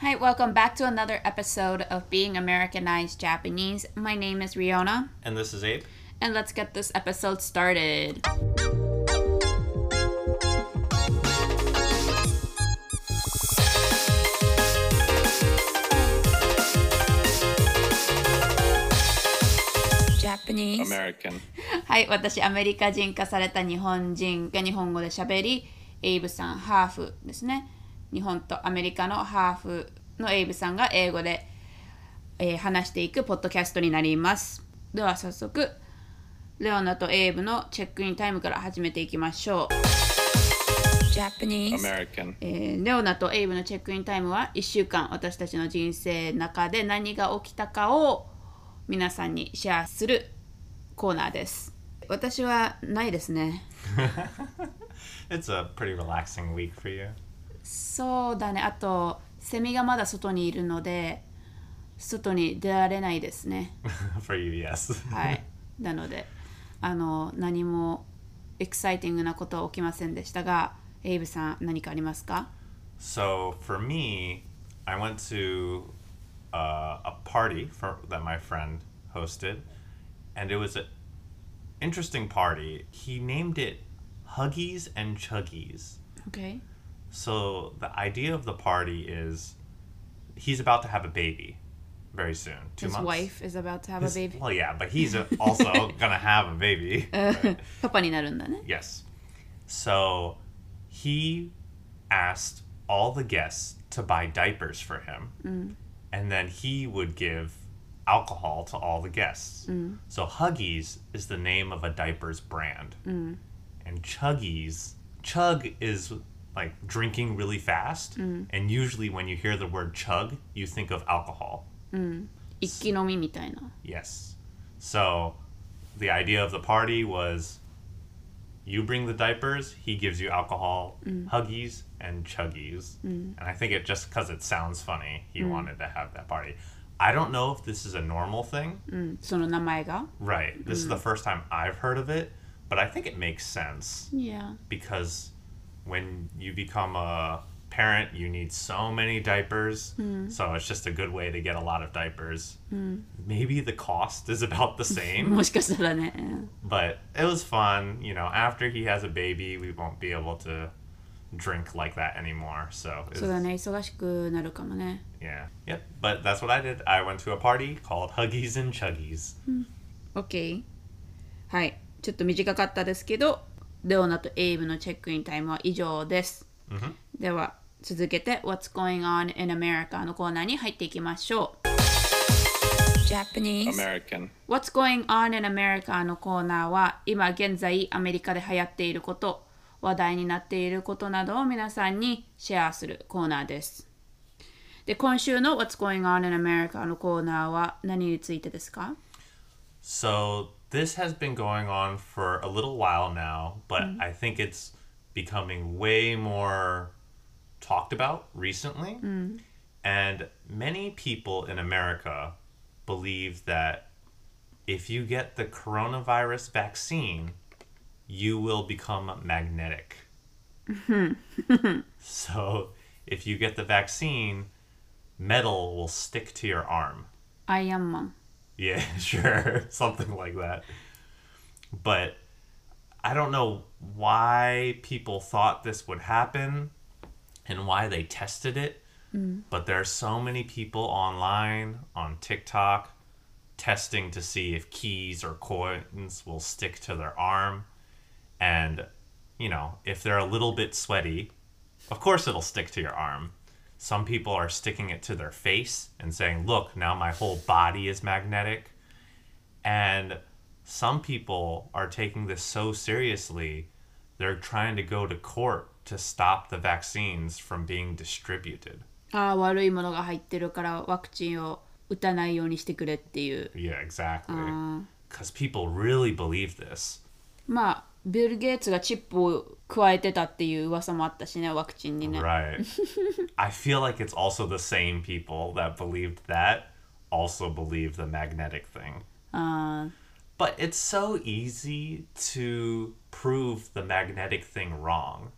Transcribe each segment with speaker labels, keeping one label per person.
Speaker 1: Hi, welcome back to another episode of Being Americanized Japanese. My name is Riona,
Speaker 2: And this is Abe.
Speaker 1: and let's get this episode started. Japanese
Speaker 2: American.
Speaker 1: はい、私、アメリカ人化された日本人が日本語で喋り、エイブさん、ハーフですね。 日本とアメリカのハーフのエイブさんが英語で、えー話していくポッドキャストになります。では早速、レオナとエイブのチェックインタイムから始めていきましょう。Japanese
Speaker 2: American.
Speaker 1: えーレオナとエイブのチェックインタイムは1週間私たちの人生の中で何が起きたかを皆さんにシェアするコーナーです私はないですね
Speaker 2: It's a pretty relaxing week for you.
Speaker 1: そうだねあとセミがまだ外にいるので外に出られないですね
Speaker 2: for you, yes.
Speaker 1: はいなのであの何もエキサイティングなことは起きませんでしたがエイブさん何かありますか
Speaker 2: So for me, I went to uh, a party for, that my friend hosted, and it was an interesting party. He named it Huggies and Chuggies.
Speaker 1: OK
Speaker 2: So the idea of the party is he's about to have a baby very soon. Two
Speaker 1: His
Speaker 2: months.
Speaker 1: wife is about to have
Speaker 2: His,
Speaker 1: a baby.
Speaker 2: Well, yeah, but he's also gonna have a baby.
Speaker 1: Uh, right?
Speaker 2: yes. So he asked all the guests to buy diapers for him, mm. and then he would give alcohol to all the guests. Mm. So Huggies is the name of a diapers brand, mm. and Chuggies. Chug is like drinking really fast, mm. and usually when you hear the word chug, you think of alcohol.
Speaker 1: Mm. So,
Speaker 2: yes. So the idea of the party was you bring the diapers, he gives you alcohol, mm. huggies, and chuggies. Mm. And I think it just because it sounds funny, he mm. wanted to have that party. I don't know if this is a normal thing.
Speaker 1: Mm.
Speaker 2: Right. This is the first time I've heard of it, but I think it makes sense.
Speaker 1: Yeah.
Speaker 2: Because when you become a parent, you need so many diapers. So it's just a good way to get a lot of diapers. Maybe the cost is about the same.
Speaker 1: もしかしたらね。うん
Speaker 2: but it was fun. You know, after he has a baby, we won't be able to drink like that anymore. So, it's,
Speaker 1: そうだね、忙しくなるかもね。
Speaker 2: yeah. Yep. But that's what I did. I went to a party called Huggies and Chuggies.
Speaker 1: OK。はい。ちょっと短かったですけど、 レオナとエイブのチェックインタイムは以上です。では、続けて What's Going On in America のコーナーに入っていきましょう。Japanese
Speaker 2: American.
Speaker 1: What's Going On in America のコーナーは今現在アメリカで流行っていること話題になっていることなどを皆さんにシェアするコーナーですで今週の What's Going On in America のコーナーは何についてですか
Speaker 2: ？So, this has been going on for a little while now, but mm-hmm. I think it's becoming way more talked about recently. Mm. And many people in America believe that if you get the coronavirus vaccine, you will become magnetic. So if you get the vaccine, metal will stick to your arm.
Speaker 1: I am.
Speaker 2: Yeah, sure. Something like that. But I don't know why people thought this would happen and why they tested it. Mm. But there are so many people online on TikTok testing to see if keys or coins will stick to their arm. And, you know, if they're a little bit sweaty, of course it'll stick to your arm. Some people are sticking it to their face and saying, look, now my whole body is magnetic. And some people are taking this so seriously, they're trying to go to court to stop the vaccines from being distributed.
Speaker 1: ああ悪いものが入ってるからワクチンを打たないようにしてくれっていう
Speaker 2: Yeah, exactly.
Speaker 1: あー
Speaker 2: Because people really believe this.
Speaker 1: まあビル・ゲイツがチップを 加えてたっていう噂もあったしねワクチンにね
Speaker 2: Right. I feel like it's also the same people that believed that also believe the magnetic thing.
Speaker 1: あ
Speaker 2: But it's so easy to prove the magnetic thing wrong.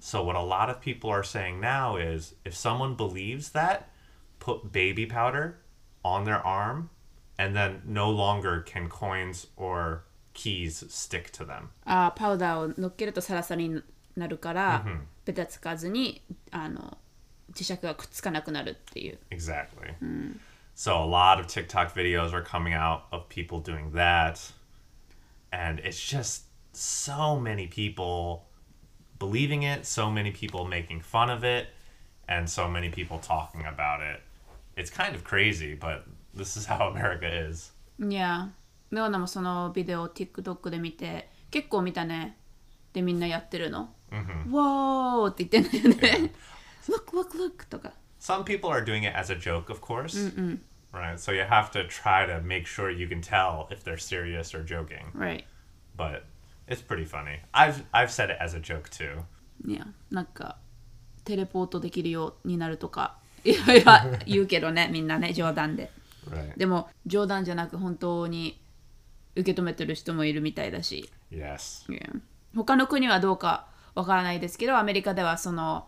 Speaker 2: So, what a lot of people are saying now is if someone believes that, put baby powder on their arm, and then no longer can coins or keys stick to them.
Speaker 1: あーパウダーを乗っけるとサラサラになるから、ベタつかずにあの磁石がくっつかなくなるっていう
Speaker 2: Exactly. So a lot of TikTok videos are coming out of people doing that. And it's just so many people believing it, so many people making fun of it, and so many people talking about it. It's kind of crazy, but this is how America is.
Speaker 1: い やレオナもそのビデオを TikTok で見て結構見たねでみんなやってるの、わーって言ってんだよね Look look look とか
Speaker 2: Some people are doing it as a joke, of course. Right? So you have to try to make sure you can tell if they're serious or joking.
Speaker 1: Right
Speaker 2: But it's pretty funny. I've I've said it as a joke too.
Speaker 1: いやなんかテレポートできるようになるとかいろいろ言うけどねみんなね冗談で
Speaker 2: Right.
Speaker 1: でも冗談じゃなく本当に受け止めてる人もいるみたいだし
Speaker 2: Yes.
Speaker 1: いや他の国はどうかわからないですけどアメリカではその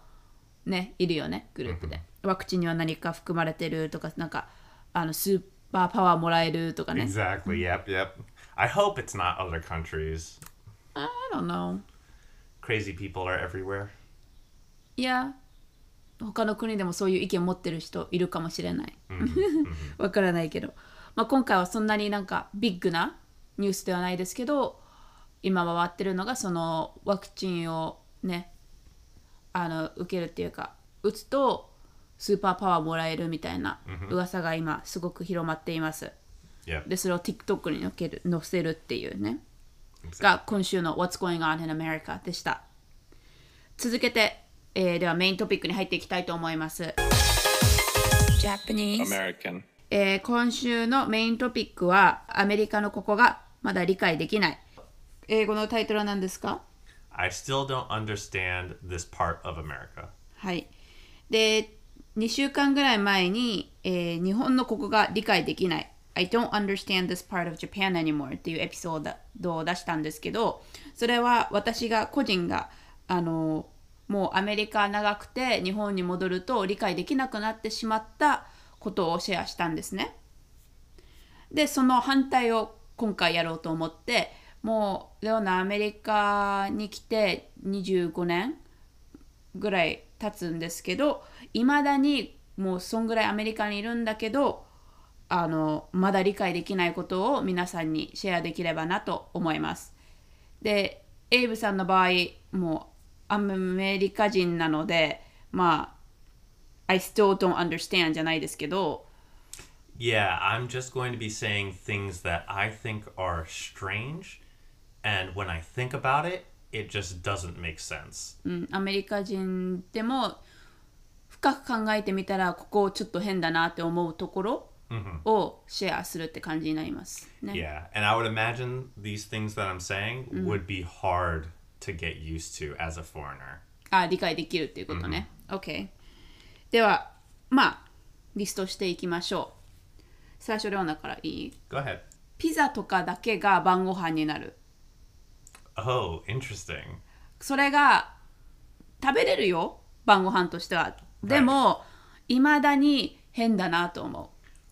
Speaker 1: ねいるよねグループでワクチンには何か含まれてるとかなんかあのスーパーパワーもらえるとかね
Speaker 2: Exactly. Yep. Yep. I hope it's not other countries.
Speaker 1: I don't know
Speaker 2: Crazy people are everywhere.
Speaker 1: いや他の国でもそういう意見を持ってる人いるかもしれない わからないけど、まあ、今回はそんなになんかビッグなニュースではないですけど今回ってるのがそのワクチンをねあの受けるっていうか打つとスーパーパワーもらえるみたいな噂が今すごく広まっています。
Speaker 2: Yep.
Speaker 1: でそれを TikTok に載ける載せるっていうねが今週の What's Going On in America でした続けて、えーではメイントピックに入っていきたいと思います Japanese、
Speaker 2: American.
Speaker 1: えー今週のメイントピックはアメリカのここがまだ理解できない英語のタイトルは何ですか
Speaker 2: ？I still don't understand this part of America.
Speaker 1: はい。で、2週間ぐらい前に、えー日本のここが理解できない。I don't understand this part of Japan anymore っていうエピソードを出したんですけど、それは私が個人が、あの、もうアメリカ長くて日本に戻ると理解できなくなってしまったことをシェアしたんですね。でその反対を今回やろうと思ってもうレオナアメリカに来て25年ぐらい経つんですけどいまだにもうそんぐらいアメリカにいるんだけどあのまだ理解できないことを皆さんにシェアできればなと思います。でエイブさんの場合もうアメリカ人なのでまあ I still don't understand じゃないですけど
Speaker 2: Yeah, I'm just going to be saying things that I think are strange, and when I think about it, it just doesn't make sense.
Speaker 1: うん、アメリカ人でも深く考えてみたらここちょっと変だなって思うところをシェアするって感じになります。ね。
Speaker 2: Yeah, and I would imagine these things that I'm saying would be hard to get used to as a foreigner.
Speaker 1: あ理解できるっていうことね。OK。ではまあリストしていきましょう。最初レオナからいい
Speaker 2: ？Go ahead.
Speaker 1: ピザとかだけが晩ご飯になる。
Speaker 2: Oh, interesting.
Speaker 1: それが食べれるよ晩ご飯としては。でもいまだに変だなと思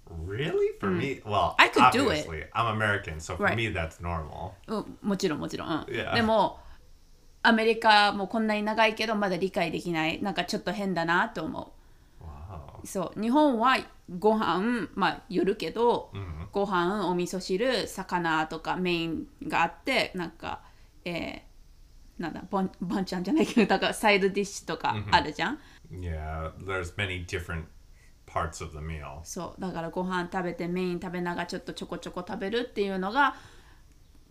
Speaker 1: う。
Speaker 2: Really? For me, well,
Speaker 1: I could do it.
Speaker 2: I'm American, so for me that's normal.
Speaker 1: うん、もちろんもちろん.でもアメリカもこんなに長いけどまだ理解できないなんかちょっと変だなと思.うそう日本はご飯まあよるけど、ご飯お味噌汁魚とかメインがあってなんかえーなんだバンバンちゃんじゃないけどだからサイドディッシュとかあるじゃん、
Speaker 2: Yeah, there's many different parts of the meal.
Speaker 1: そうだからご飯食べてメイン食べながらちょっとちょこちょこ食べるっていうのが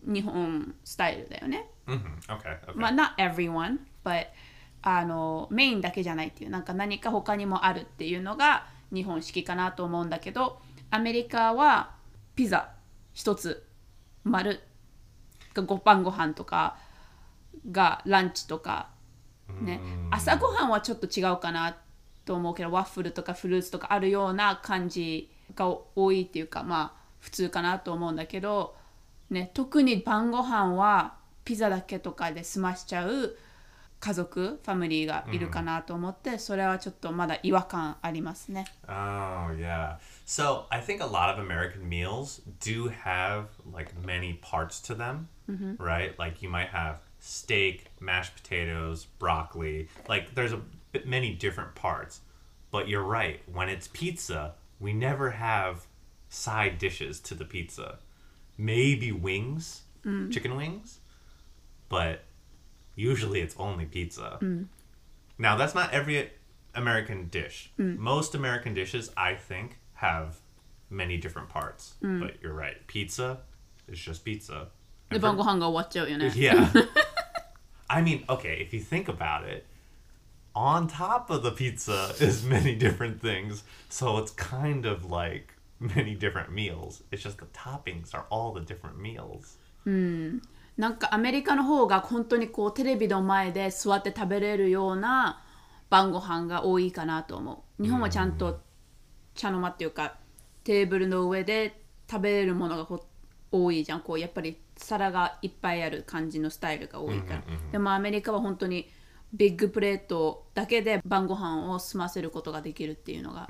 Speaker 1: 日本スタイルだよね
Speaker 2: hmm Okay. Okay.
Speaker 1: まあ、not everyone, but あのメインだけじゃないっていうなんか何か他にもあるっていうのが日本式かなと思うんだけどアメリカはピザ一つ丸がご飯ご飯とかがランチとかね朝ごはんはちょっと違うかなと思うけどワッフルとかフルーツとかあるような感じが多いっていうかまあ普通かなと思うんだけど、ね、特に晩ご飯はピザだけとかで済ましちゃう家族ファミリーがいるかなと思って、それはちょっとまだ違和感ありますね
Speaker 2: Oh, yeah. So I think a lot of American meals do have like many parts to them, right? Like you might have steak, mashed potatoes, broccoli. Like there's a bit many different parts. But you're right. When it's pizza, we never have side dishes to the pizza. Maybe wings, chicken wings, but usually it's only pizza. Mm. Now, that's not every American dish. Mm. Most American dishes, I think, have many different parts. Mm. But you're right. Pizza is just pizza.
Speaker 1: The watch out, you know.
Speaker 2: Yeah. I mean, okay, if you think about it, on top of the pizza is many different things. So it's kind of like many different meals. It's just the toppings are all the different meals. Hmm.
Speaker 1: なんかアメリカの方が本当にこうテレビの前で座って食べれるような晩ご飯が多いかなと思う。日本はちゃんと茶の間っていうかテーブルの上で食べれるものが多いじゃん。こうやっぱり皿がいっぱいある感じのスタイルが多いから、でもアメリカは本当にビッグプレートだけで晩ご飯を済ませることができるっていうのが、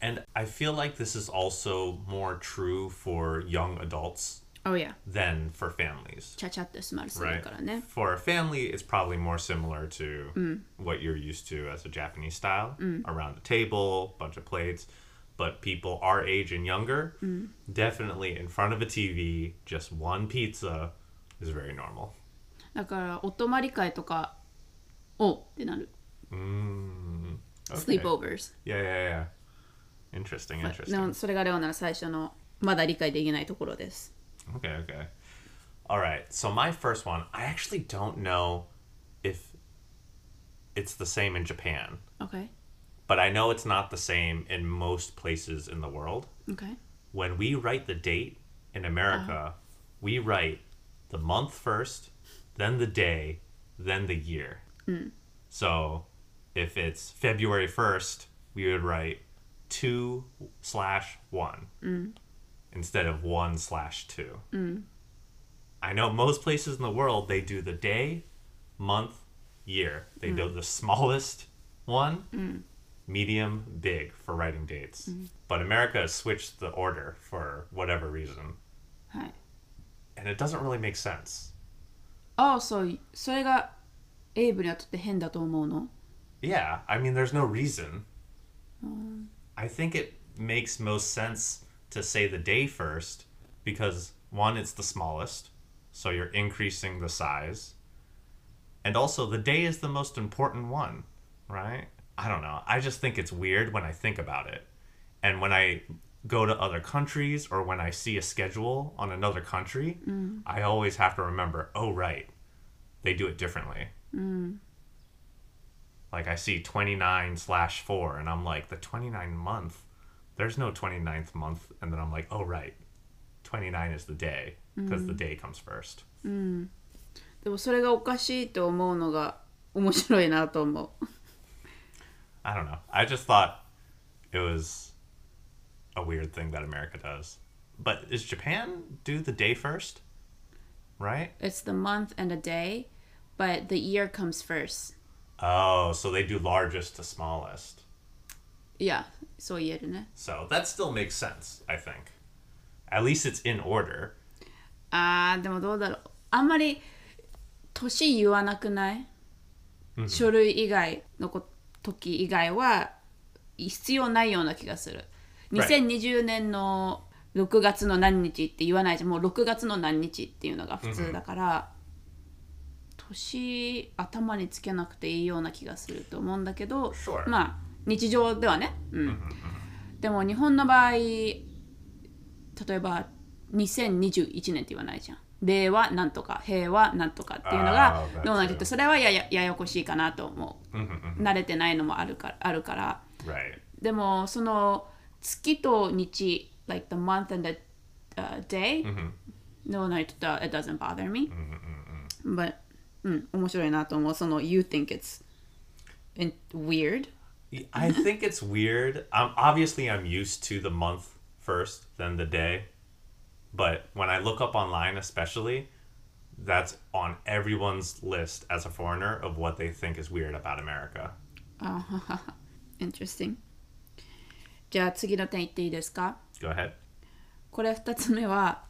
Speaker 2: And I feel like this is also more true for young adults
Speaker 1: Oh yeah
Speaker 2: than for families.
Speaker 1: ちゃちゃって済ませる
Speaker 2: Right.
Speaker 1: からね
Speaker 2: For a family, it's probably more similar to what you're used to as a Japanese style around the table, bunch of plates. But people our age and younger, definitely in front of a TV, just one pizza is very normal.
Speaker 1: だからお泊まり会とかおってなる
Speaker 2: Mm, okay.
Speaker 1: sleepovers
Speaker 2: Yeah, yeah, yeah. Interesting,
Speaker 1: で
Speaker 2: interesting.
Speaker 1: もそれがレオナの最初のまだ理解できないところです
Speaker 2: Okay, okay. All right. So my first one, I actually don't know if it's the same in Japan,
Speaker 1: OK?
Speaker 2: but I know it's not the same in most places in the world.
Speaker 1: OK?
Speaker 2: When we write the date in America, uh-huh. we write the month first, then the day, then the year. Hmm. So if it's February 1st, we would write 2 slash 1 hmm instead of 1 slash 2. I know most places in the world, they do the day, month, year. They do the smallest one, medium, big for writing dates. But America has switched the order for whatever reason.
Speaker 1: はい
Speaker 2: And it doesn't really make sense.
Speaker 1: ああそうそれがエイブにはとって変だと思うの
Speaker 2: Yeah, I mean, there's no reason. I think it makes most sense to say the day first because one, it's the smallest, so you're increasing the size. And also, the day is the most important one, right? I don't know. I just think it's weird when I think about it. And when I go to other countries or when I see a schedule on another country, mm. I always have to remember oh, right, they do it differently. Mm. Like I see 29 slash 4, and I'm like, the 29 month, there's no 29th month. And then I'm like, oh, right, 29 is the day because the day comes first.
Speaker 1: でもそれがおかしいと思うのが面白いなと思う
Speaker 2: I don't know. I just thought it was a weird thing that America does. But is Japan do the day first? Right?
Speaker 1: It's the month and a day but the year comes first
Speaker 2: Oh, so they do largest to smallest.
Speaker 1: いやそう言えるね
Speaker 2: So that still makes sense, I think. At least it's in order.
Speaker 1: あーでもどうだろうあんまり年言わなくない、書類以外のこ時以外は必要ないような気がする
Speaker 2: Right.
Speaker 1: 2020年の6月の何日って言わないじゃんもう6月の何日っていうのが普通だから、年頭につけなくていいような気がすると思うんだけど、
Speaker 2: Sure.
Speaker 1: まあ日常ではね、うん、でも日本の場合例えば2021年って言わないじゃん。令和なんとか平和なんとかっていうのが
Speaker 2: Ah,
Speaker 1: うなっててそれはややややこしいかなと思う。慣れてないのもあるからあるから.でもその月と日 like the month and the、uh, day、no night uh, it doesn't bother me、but うん面白いなと思う。その you think it's weird
Speaker 2: I think it's weird. Um, obviously, I'm used to the month first, then the day. But when I look up online, especially, that's on everyone's list as a foreigner of what they think is weird about America.
Speaker 1: あははは Interesting じゃあ次の点言っていいですか
Speaker 2: Go ahead.
Speaker 1: これ2つ目は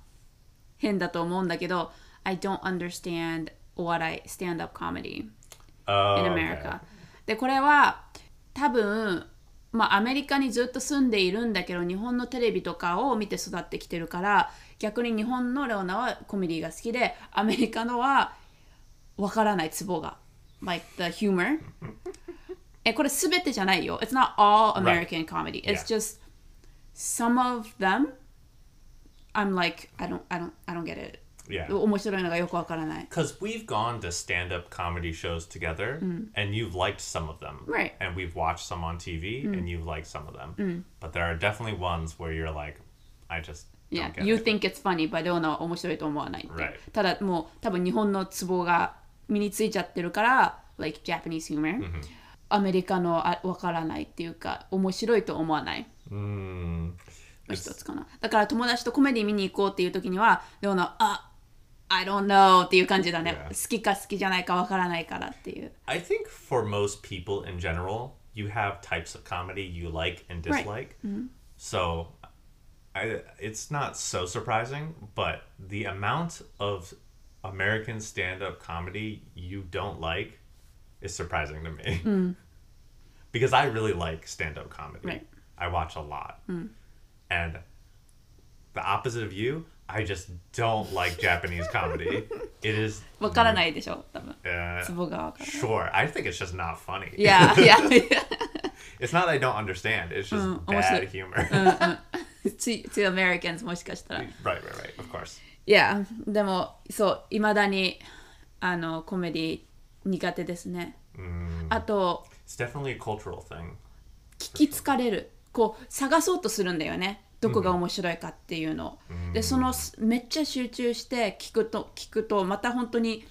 Speaker 1: 変だと思うんだけど I don't understand o笑い stand-up comedy
Speaker 2: Oh,
Speaker 1: in
Speaker 2: okay.
Speaker 1: America でこれは 多分まあアメリカにずっと住んでいるんだけど日本のテレビとかを見て育ってきてるから逆に日本のレオナはコメディが好きでアメリカのはわからないツボが。Like the humor. えこれすべてじゃないよ。It's not all American comedy. It's just some of them. I'm like I don't I don't I don't get it
Speaker 2: Yeah.
Speaker 1: 面白いのがよくわからない
Speaker 2: Because we've gone to stand up comedy shows together and you've liked some of them.
Speaker 1: Right.
Speaker 2: And we've watched some on TV and you've liked some of them. But there are definitely ones where you're like, I just
Speaker 1: Yeah, you think it's funny, but レオナは面白いと思わないって。
Speaker 2: Right.
Speaker 1: ただもう多分日本のツボが身についちゃってるから、like Japanese humor、アメリカのあわからないっていうか、面白いと思わない。
Speaker 2: Mm,
Speaker 1: 一つかな。だから友達とコメディ見に行こうっていう時には、レオナ、あ、I don't know っていう感じだね。
Speaker 2: Yeah.
Speaker 1: 好きか好きじゃないかわからないからっていう。
Speaker 2: I think for most people in general, you have types of comedy you like and
Speaker 1: Right.
Speaker 2: dislike. So I, it's not so surprising, but the amount of American stand up comedy you don't like is surprising to me. because I really like stand up comedy.
Speaker 1: Right.
Speaker 2: I watch a lot. And the opposite of you, I just don't like Japanese comedy. It is
Speaker 1: わからないでしょ、多分。
Speaker 2: uh,
Speaker 1: ツボがわからない。
Speaker 2: Sure, I think it's just not funny.
Speaker 1: Yeah, yeah.
Speaker 2: It's not I don't understand. It's just
Speaker 1: Mm,
Speaker 2: bad
Speaker 1: almost
Speaker 2: humor.
Speaker 1: to, to Americans もしかしたら。
Speaker 2: right, right, right. Of course.
Speaker 1: いや、でも、そう、いまだにあのコメディ苦手ですね。あと、
Speaker 2: It's definitely a cultural thing.
Speaker 1: 聞き疲れる。こう、探そうとするんだよね。どこが面白いかっていうのを。で、その、めっちゃ集中して聞くと、聞くと、また本当に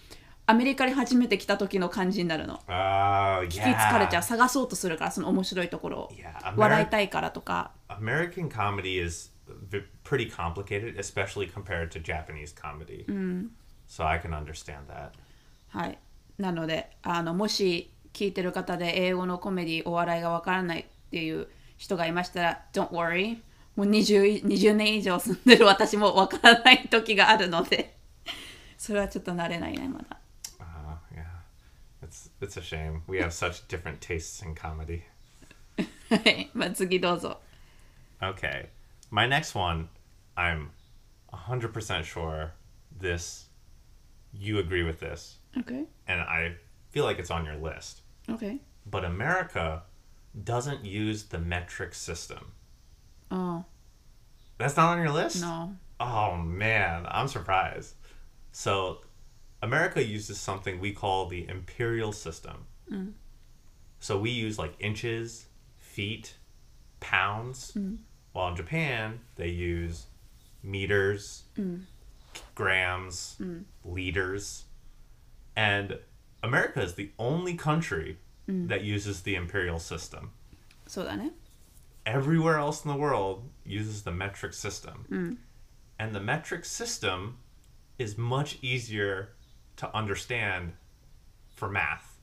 Speaker 1: アメリカに初めて来た時の感じになるの。
Speaker 2: Oh,
Speaker 1: 聞き疲れちゃ
Speaker 2: yeah.
Speaker 1: う。探そうとするから、その面白いところを。
Speaker 2: Yeah,
Speaker 1: 笑いたいからとか。
Speaker 2: American comedy is pretty complicated, especially compared to Japanese comedy. So I can understand that.
Speaker 1: はい。なので、あのもし聞いてる方で英語のコメディお笑いがわからないっていう人がいましたら、Don't worry。もう 20, 20年以上住んでる私もわからない時があるので、それはちょっと慣れないね、まだ。
Speaker 2: Uh, yeah. It's it's a shame. We have such different tastes in comedy.
Speaker 1: はい。まあ次どうぞ。
Speaker 2: Okay. My next one, I'm 100% sure this you agree with this.
Speaker 1: Okay.
Speaker 2: and I feel like it's on your list.
Speaker 1: Okay.
Speaker 2: But America doesn't use the metric system.
Speaker 1: Oh.
Speaker 2: That's not on your list?
Speaker 1: No.
Speaker 2: Oh man, I'm surprised. So, America uses something we call the imperial system. Mm. So we use like inches, feet, pounds, mm. while in Japan they use meters, mm. grams, mm. liters. And America is the only country mm. that uses the imperial system.
Speaker 1: So then
Speaker 2: Everywhere else in the world uses the metric system. Mm. And the metric system is much easier to understand for math.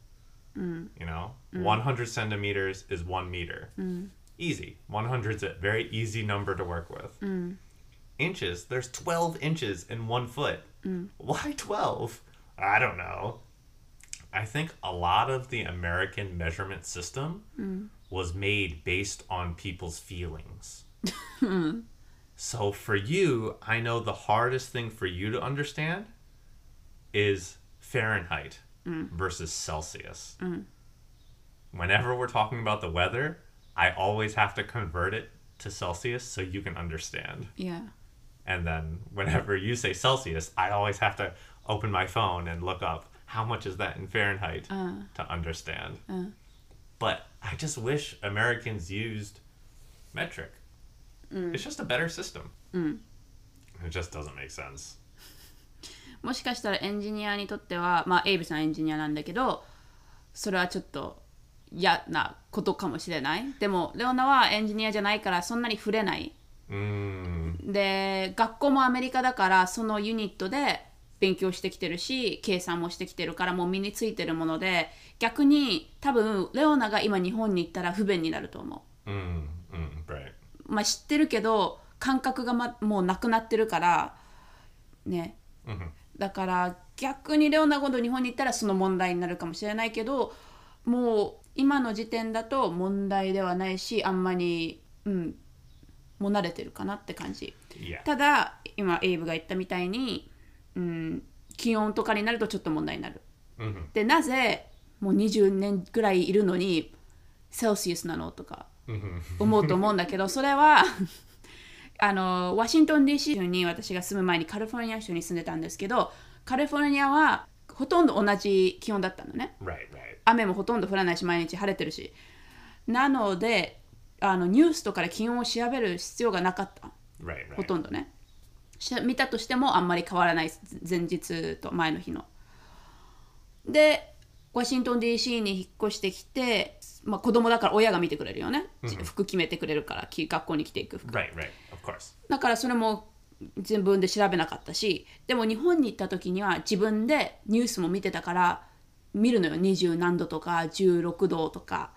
Speaker 2: Mm. You know, mm. 100 centimeters is one meter. Easy. 100 is a very easy number to work with. Inches, there's 12 inches in one foot. Why 12? I don't know. I think a lot of the American measurement system was made based on people's feelings. so for you, I know the hardest thing for you to understand is Fahrenheit mm. versus Celsius. Mm. Whenever we're talking about the weather, I always have to convert it to Celsius so you can understand.
Speaker 1: いや。
Speaker 2: And then whenever you say Celsius, I always have to open my phone and look up how much is that in Fahrenheit uh. to understand. Uh. But I just wish Americans used metric. It's just a better system. It just doesn't make sense.
Speaker 1: もしかしたらエンジニアにとっては、まあ、エイブさんエンジニアなんだけど、それはちょっと嫌なことかもしれない。でも、レオナはエンジニアじゃないからそんなに触れない。
Speaker 2: Mm,
Speaker 1: で、学校もアメリカだから、そのユニットで勉強してきてるし計算もしてきてるからもう身についてるもので逆に多分レオナが今日本に行ったら不便になると思
Speaker 2: Mm, mm, right.
Speaker 1: う。まあ知ってるけど感覚が、ま、もうなくなってるからね
Speaker 2: Mhm.
Speaker 1: だから逆にレオナ今度日本に行ったらその問題になるかもしれないけどもう今の時点だと問題ではないしあんまりうんもう慣れてるかなって感じ.ただ今エイブが言ったみたいに、うん、気温とかになるとちょっと問題になる
Speaker 2: Mhm.
Speaker 1: でなぜもう20年ぐらいいるのにセルシウスなのとか
Speaker 2: Mhm.
Speaker 1: 思うと思うんだけど それは あのワシントン DC 州に私が住む前にカリフォルニア州に住んでたんですけどカリフォルニアはほとんど同じ気温だったのね
Speaker 2: Right, right.
Speaker 1: 雨もほとんど降らないし毎日晴れてるしなのであのニュースとかで気温を調べる必要がなかった
Speaker 2: Right,
Speaker 1: ほ.とんどねし見たとしてもあんまり変わらない前日と前の日の。でワシントン DC に引っ越してきて、まあ、子供だから親が見てくれるよね、服決めてくれるからき学校に着ていく服。
Speaker 2: Right, right.
Speaker 1: だからそれも自分で調べなかったしでも日本に行った時には自分でニュースも見てたから見るのよ。20何度とか16度とか。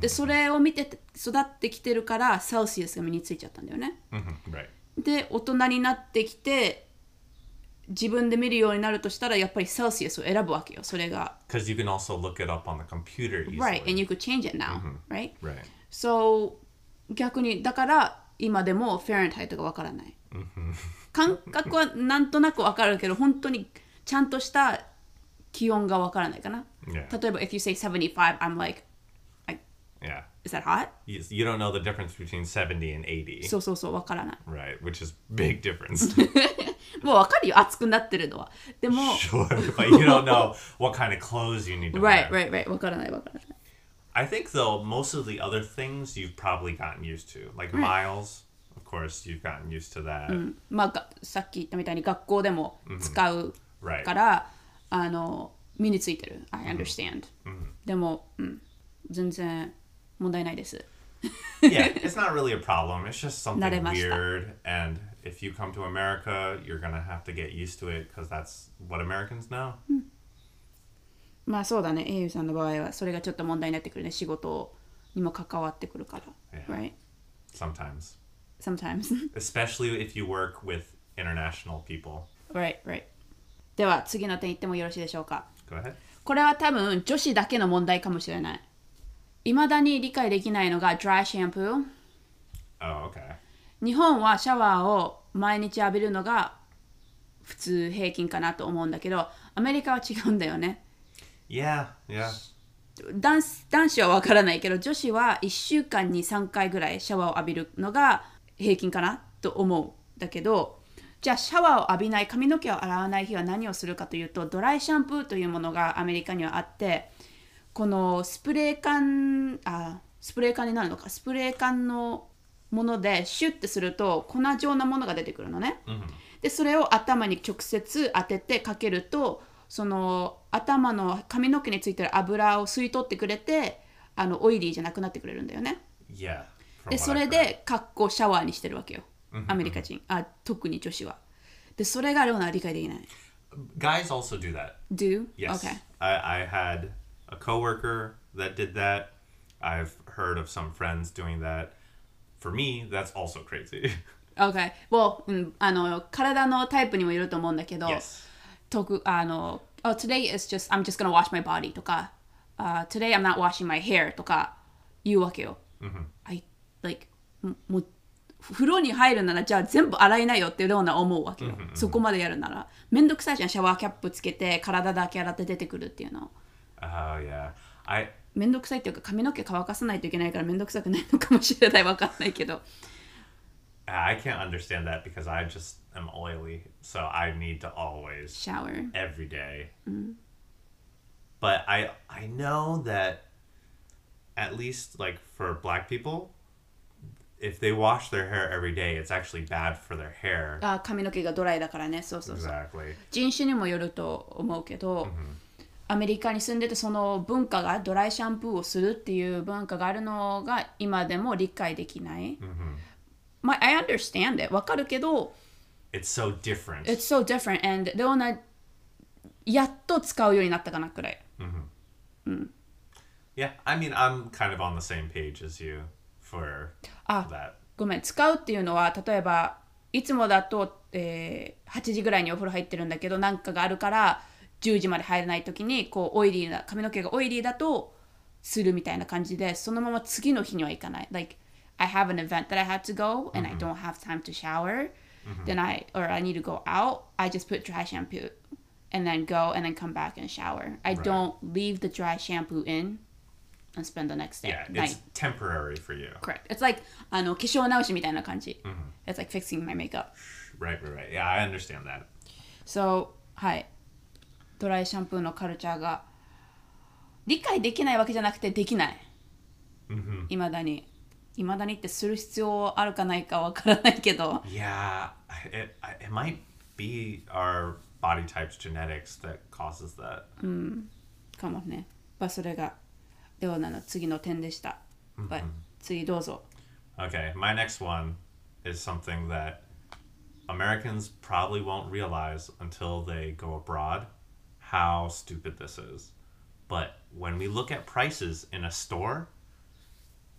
Speaker 1: でそれを見てて育ってきてるからセルシウスが身についちゃったんだよね。
Speaker 2: Mhm. Right.
Speaker 1: で大人になってきて自分で見るようになるとしたらやっぱりセルシウスを選ぶわけよそれが
Speaker 2: Because you can also look it up on the computer easily.
Speaker 1: right and you could change it now、right
Speaker 2: Right.
Speaker 1: so 逆にだから今でもフェアレンハイトがわからない感覚はなんとなくわかるけど本当にちゃんとした気温がわからないかな
Speaker 2: Yeah.
Speaker 1: 例えば if you say 75 I'm like
Speaker 2: Yeah.
Speaker 1: is that hot?
Speaker 2: You, you don't know the difference between 70 and 80.
Speaker 1: そうそうそうわからない
Speaker 2: right, which is big difference.
Speaker 1: もうわかるよ熱くなってるのはでも
Speaker 2: sure, but you don't know what kind of clothes you need to
Speaker 1: right
Speaker 2: wear.
Speaker 1: right right わからないわからない
Speaker 2: I think though most of the other things you've probably gotten used to, like miles. Of course, you've gotten used to that.
Speaker 1: まあがさっき言ったみたいに学校でも使う
Speaker 2: Right.
Speaker 1: から、あの身についてる I understand、でも、うん、全然 問題ないです
Speaker 2: yeah, it's not really a problem. It's just something weird. And if you come to America, you're gonna have to get used to it because that's what Americans know.
Speaker 1: まあそうだね、エイユさんの場合はそれがちょっと問題になってくるね、仕事にも関わってくるから。
Speaker 2: Yeah.
Speaker 1: Right?
Speaker 2: Sometimes,
Speaker 1: Sometimes.
Speaker 2: especially if you work with international people.
Speaker 1: right, right. では次の点言ってもよろしいでしょうか。
Speaker 2: Go ahead.
Speaker 1: これは多分女子だけの問題かもしれない。いまだに理解できないのが dry shampoo。
Speaker 2: Oh, okay.
Speaker 1: 日本はシャワーを毎日浴びるのが普通平均かなと思うんだけど、アメリカは違うんだよね。
Speaker 2: Yeah, yeah.
Speaker 1: 男子男子は分からないけど女子は1週間に3回ぐらいシャワーを浴びるのが平均かなと思うんだけどじゃあシャワーを浴びない髪の毛を洗わない日は何をするかというとドライシャンプーというものがアメリカにはあってこのスプレー缶あスプレー缶になるのかスプレー缶のものでシュッてすると粉状なものが出てくるのね。でそれを頭に直接当ててかけるとその頭の髪の毛についてる油を吸い取ってくれてあのオイリーじゃなくなってくれるんだよね。
Speaker 2: Yeah.
Speaker 1: でそれ.で格好シャワーにしてるわけよ。アメリカ人あ特に女子は。でそれがレオナは理解できない。
Speaker 2: Guys also do that.
Speaker 1: Do?
Speaker 2: Yes.
Speaker 1: Okay.
Speaker 2: I, I had a coworker that did that. I've heard of some friends doing that. For me, that's also crazy.
Speaker 1: Okay. Well, うん、あの体のタイプにもよると思うんだけど、
Speaker 2: yes.
Speaker 1: 特あの、oh, today is just, I'm just gonna wash my body とか、uh, today I'm not washing my hair とか言うわけよ。I, like, ももう風呂に入るならじゃあ全部洗いなよっていうような思うわけよ。そこまでやるなら。めんどくさいじゃん、シャワーキャップつけて体だけ洗って出てくるっていうの。
Speaker 2: Oh, yeah. I
Speaker 1: めんどくさいっていうか髪の毛乾かさないといけないからめんどくさくないのかもしれないわかんないけど。
Speaker 2: I can't understand that because I just am oily. So I need to always
Speaker 1: シャワー。
Speaker 2: every day. But I I know that at least like for black people, if they wash their hair every day, it's actually bad for their hair.
Speaker 1: あ髪の毛がドライだからね。そうそうそう。
Speaker 2: Exactly.
Speaker 1: 人種にもよると思うけど、 アメリカに住んでてその文化がドライシャンプーをするっていう文化があるのが今でも理解できない。まあ、I understand it わかるけど
Speaker 2: It's so different.
Speaker 1: It's so different and レオナやっと使うようになったかなくらい
Speaker 2: Yeah, I mean, I'm kind of on the same page as you for
Speaker 1: Ah.
Speaker 2: that.
Speaker 1: ごめん使うっていうのは例えばいつもだと、えー8時ぐらいにお風呂入ってるんだけどなんかがあるから10時まで入れない時にこうオイリーな髪の毛がオイリーだとするみたいな感じでそのまま次の日には行かない like I have an event that I have to go and I don't have time to shower then I or I need to go out I just put dry shampoo and then go and then come back and shower I don't leave the dry shampoo in and spend the next day
Speaker 2: Yeah, it's temporary for you.
Speaker 1: Correct. It's like あの化粧直しみたいな感じ。It's like fixing my makeup.
Speaker 2: Right, right, right. Yeah, I understand that.
Speaker 1: So, はい。ドライシャンプーのカルチャーが理解できないわけじゃなくてできない。いまだに。いまだにってする必要あるかないかわからないけど。
Speaker 2: Yeah, it, it might be our body type's genetics that causes that.
Speaker 1: かもね。まあそれがレオナの次の点でした。But 次どうぞ。
Speaker 2: Okay, my next one is something that Americans probably won't realize until they go abroad how stupid this is. But when we look at prices in a store,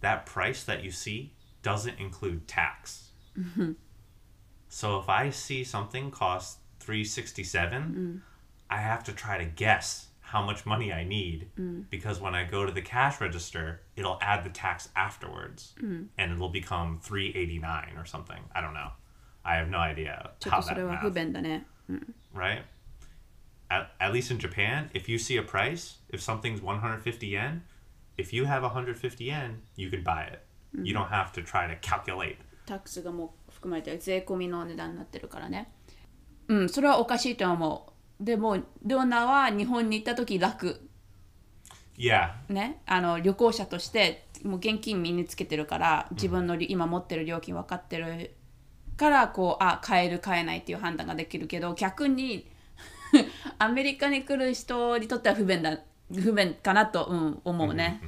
Speaker 2: that price that you see doesn't include tax. Mm-hmm. So if I see something cost 367, mm. I have to try to guess how much money I need mm. because when I go to the cash register, it'll add the tax afterwards mm. and it'll become 389 or something. I don't know. I have no idea how that math, right? At, at least in Japan, if you see a price, if something's 150 yen, if you have 150 yen, you can buy it. You don't have to try to calculate.
Speaker 1: タックスがもう含まれてる税込みの値段になってるからね。うんそれはおかしいと思う。でもレオナは日本に行った時楽。
Speaker 2: Yeah,
Speaker 1: ね？あの旅行者としてもう現金身につけてるから自分のり、今持ってる料金分かってるからこうあ買える買えないっていう判断ができるけど逆に アメリカに来る人にとっては不便だ不便かなと、うん、思うね、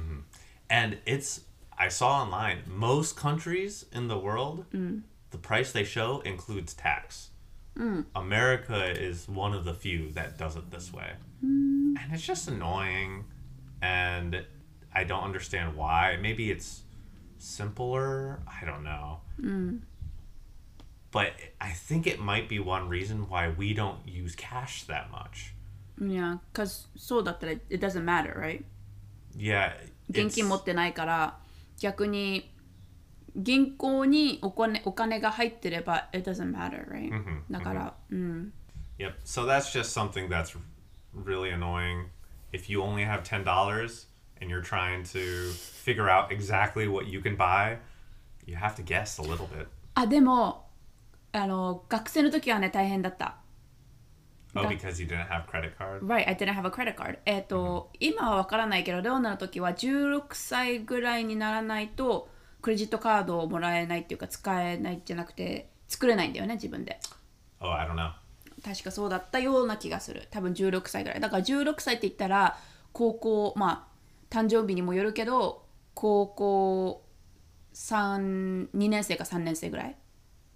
Speaker 2: And it's, I saw online, most countries in the world, the price they show includes tax. America is one of the few that does it this way. And it's just annoying. And I don't understand why. Maybe it's simpler. I don't know. But I think it might be one reason why we don't use cash that much.
Speaker 1: いや cause そうだったら it doesn't matter right
Speaker 2: Yeah.
Speaker 1: 現金持
Speaker 2: it's-
Speaker 1: ってないから逆に銀行にお金お金が入ってれば it doesn't matter right、だから、うん、
Speaker 2: Yep. So that's just something that's really annoying. If you only have ten dollars and you're trying to figure out exactly what you can buy, you have to guess a little bit.
Speaker 1: あでも あの学生の時はね大変だった。
Speaker 2: Oh, because you didn't have credit card?
Speaker 1: Right, I didn't have a credit card. えっ、と、今はわからないけどレオナの時は16歳ぐらいにならないとクレジットカードをもらえないっていうか使えないじゃなくて作れないんだよね自分で。
Speaker 2: Oh, I don't know.
Speaker 1: 確かそうだったような気がする。多分16歳ぐらい。だから16歳って言ったら高校まあ誕生日にもよるけど高校2年生か3年生ぐらい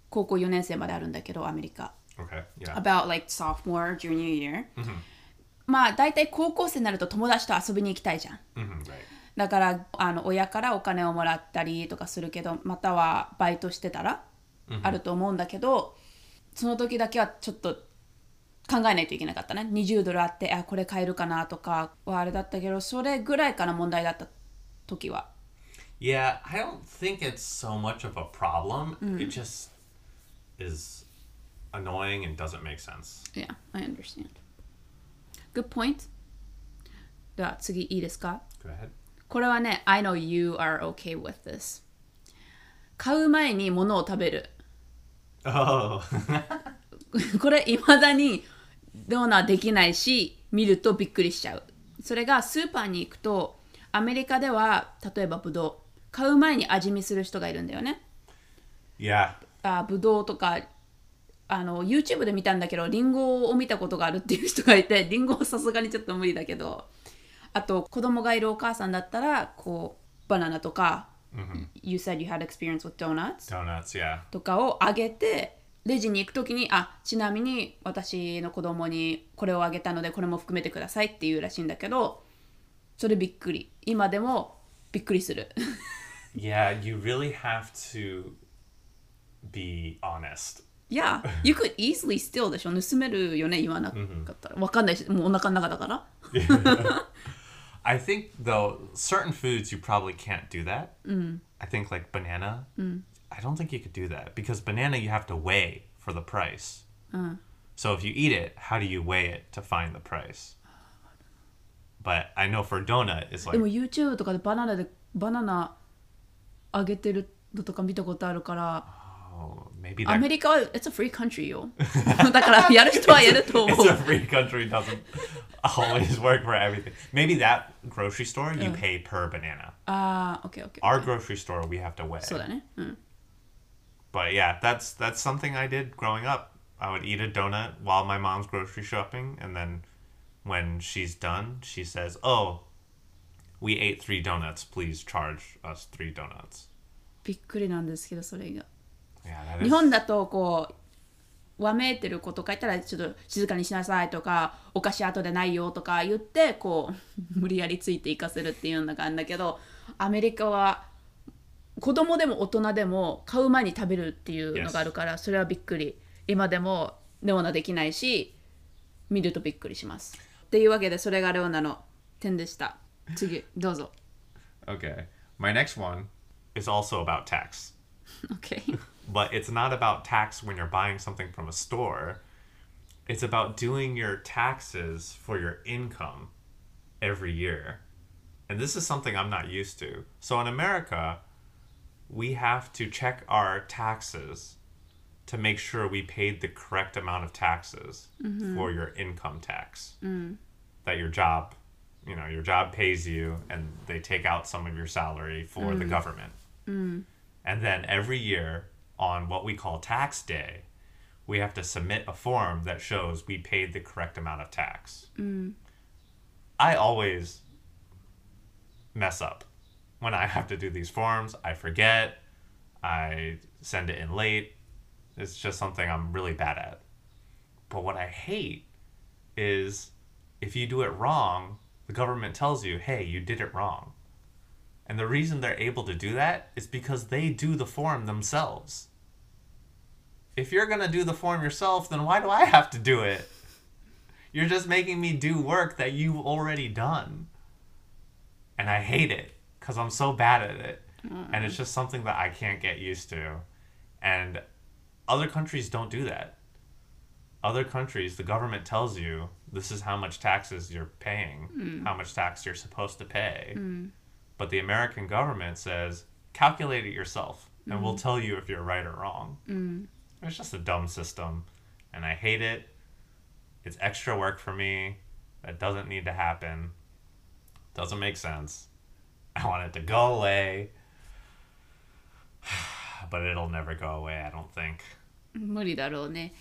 Speaker 1: 高校4年生まであるんだけどアメリカ
Speaker 2: Okay. Yeah.
Speaker 1: about like sophomore junior year、まあ大体高校生になると友達と遊びに行きたいじゃん
Speaker 2: hmm right.
Speaker 1: だからあの親からお金をもらったりとかするけどまたはバイトしてたらあると思うんだけど、その時だけはちょっと考えないといけなかったね20ドルあってあこれ買えるかなとかはあれだったけどそれぐらいかな問題だった時は
Speaker 2: Yeah, I don't think it's so much of a problem. It just is annoying and doesn't make sense.
Speaker 1: Yeah, I understand. Good point. では次いいですか?これはね, I know you are okay with this. 買う前に物を食べる。これいまだにできないし見るとびっくりしちゃうそれがスーパーに行くとアメリカでは例えばブドウ買う前に味見する人がいるんだよね
Speaker 2: Yeah
Speaker 1: あブドウとかあの YouTube で見たんだけどリンゴを見たことがあるっていう人がいて リンゴはさすがにちょっと無理だけどあと子供がいるお母さんだったらこうバナナとか、You said you had experience with donuts?
Speaker 2: Donuts, yeah.
Speaker 1: とかをあげてレジに行く時にあちなみに私の子供にこれをあげたのでこれも含めてくださいっていうらしいんだけどそれびっくり。今でもびっくりする。
Speaker 2: Yeah, you really have to be honest.
Speaker 1: Yeah, you could easily steal でしょ盗めるよね言わなかったらわかんないしもうお腹の中だから
Speaker 2: I think though certain foods you probably can't do that. I think like banana. I don't think you could do that because banana you have to weigh for the price. So if you eat it, how do you weigh it to find the price? But I know for donut it's
Speaker 1: で
Speaker 2: like
Speaker 1: も YouTube とかでバナナでバナナあげてるのとか見たことあるから
Speaker 2: oh, maybe
Speaker 1: ア
Speaker 2: that
Speaker 1: メリカは It's a free country よだからやる人はやると思
Speaker 2: it's
Speaker 1: う
Speaker 2: a free country doesn't always work for everything. Maybe that grocery store you pay per banana.
Speaker 1: ああ OKOK
Speaker 2: Our grocery store we have to weigh.
Speaker 1: そうだねうん
Speaker 2: But yeah, that's that's something I did growing up. I would eat a donut while my mom's grocery shopping, and then when she's done, she says, "Oh, we ate three donuts. Please charge us three donuts."
Speaker 1: びっくりなんですけどそれが
Speaker 2: Yeah, that
Speaker 1: 日.本だとこうわめいてる子とかいたらちょっと静かにしなさいとかお菓子後でないよとか言ってこう 無理やりついていかせるっていうのがあるんだけどアメリカは子供でも大人でも買う前に食べるっていうのがあるからそれはびっくり。今でもレオナできないし見るとびっくりします。っていうわけでそれがレオナの点でした。次どうぞ。
Speaker 2: Okay, my next one is also about tax,
Speaker 1: OK
Speaker 2: but it's not about tax when you're buying something from a store. It's about doing your taxes for your income every year. And this is something I'm not used to. So in America, we have to check our taxes to make sure we paid the correct amount of taxes mm-hmm. for your income tax. Mm. That your job, you know, your job pays you and they take out some of your salary for the mm. government. Mm. And then every year on what we call tax day, we have to submit a form that shows we paid the correct amount of tax. Mm. I always mess up when I have to do these forms. I forget, I send it in late. It's just something I'm really bad at. But what I hate is if you do it wrong, the government tells you, hey, you did it wrong. And the reason they're able to do that is because they do the form themselves. If you're going to do the form yourself, then why do I have to do it? You're just making me do work that you've already done. And I hate it because I'm so bad at it. And it's just something that I can't get used to. And other countries don't do that. Other countries, the government tells you this is how much taxes you're paying, mm. how much tax you're supposed to pay. Mm. But the American government says, calculate it yourself, and we'll mm. tell you if you're right or wrong. It's just a dumb system, and I hate it. It's extra work for me. That doesn't need to happen. Doesn't make sense. I want it to go away. But it'll never go away, I don't think.
Speaker 1: 無理だろうね。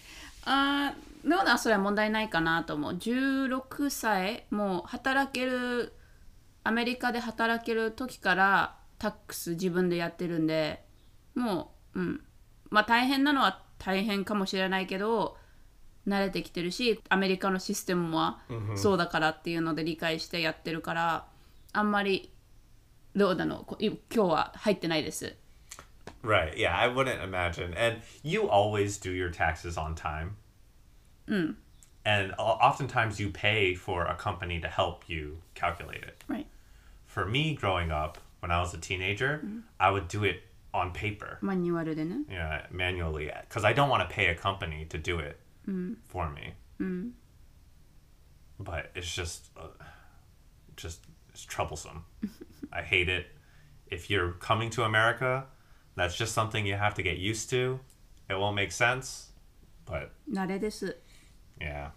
Speaker 1: あーレオナはそれは問題ないかなと思う。16歳もう働けるアメリカで働ける時からタックス自分でやってるんでもううんまあ大変なのは 大変かもしれないけど慣れてきてるしアメリカのシステムはそうだからっていうので理解してやってるからあんまりレオナのこ今日は入ってないです。
Speaker 2: Right. Yeah, I wouldn't imagine. And you always do your taxes on time. And o- oftentimes you pay for a company to help you calculate it.
Speaker 1: Right.
Speaker 2: For me, growing up, when I was a teenager, I would do it on paper,
Speaker 1: マニュアルでね。
Speaker 2: yeah, manually, because I don't want to pay a company to do it for me. But it's just, uh, just it's troublesome. I hate it. If you're coming to America, that's just something you have to get used to. It won't make sense, but
Speaker 1: 慣れです。
Speaker 2: yeah.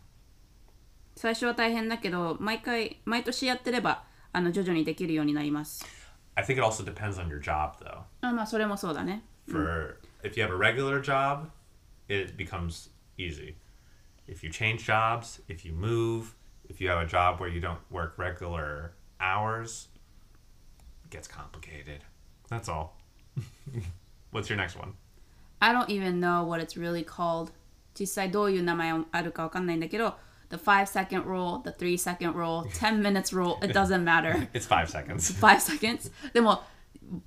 Speaker 1: 最初は大変だけど毎回毎年やってればあの徐々にできるようになります
Speaker 2: I think it also depends on your job, though.
Speaker 1: あまあそれもそうだね
Speaker 2: For if you have a regular job, it becomes easy. If you change jobs, if you move, if you have a job where you don't work regular hours, it gets complicated. That's all. What's your next one?
Speaker 1: I don't even know what it's really called 実際どういう名前あるかわかんないんだけど The 5 second rule, the 3 second rule, 10 minutes rule, it doesn't matter.
Speaker 2: It's five seconds.
Speaker 1: 5 seconds. でも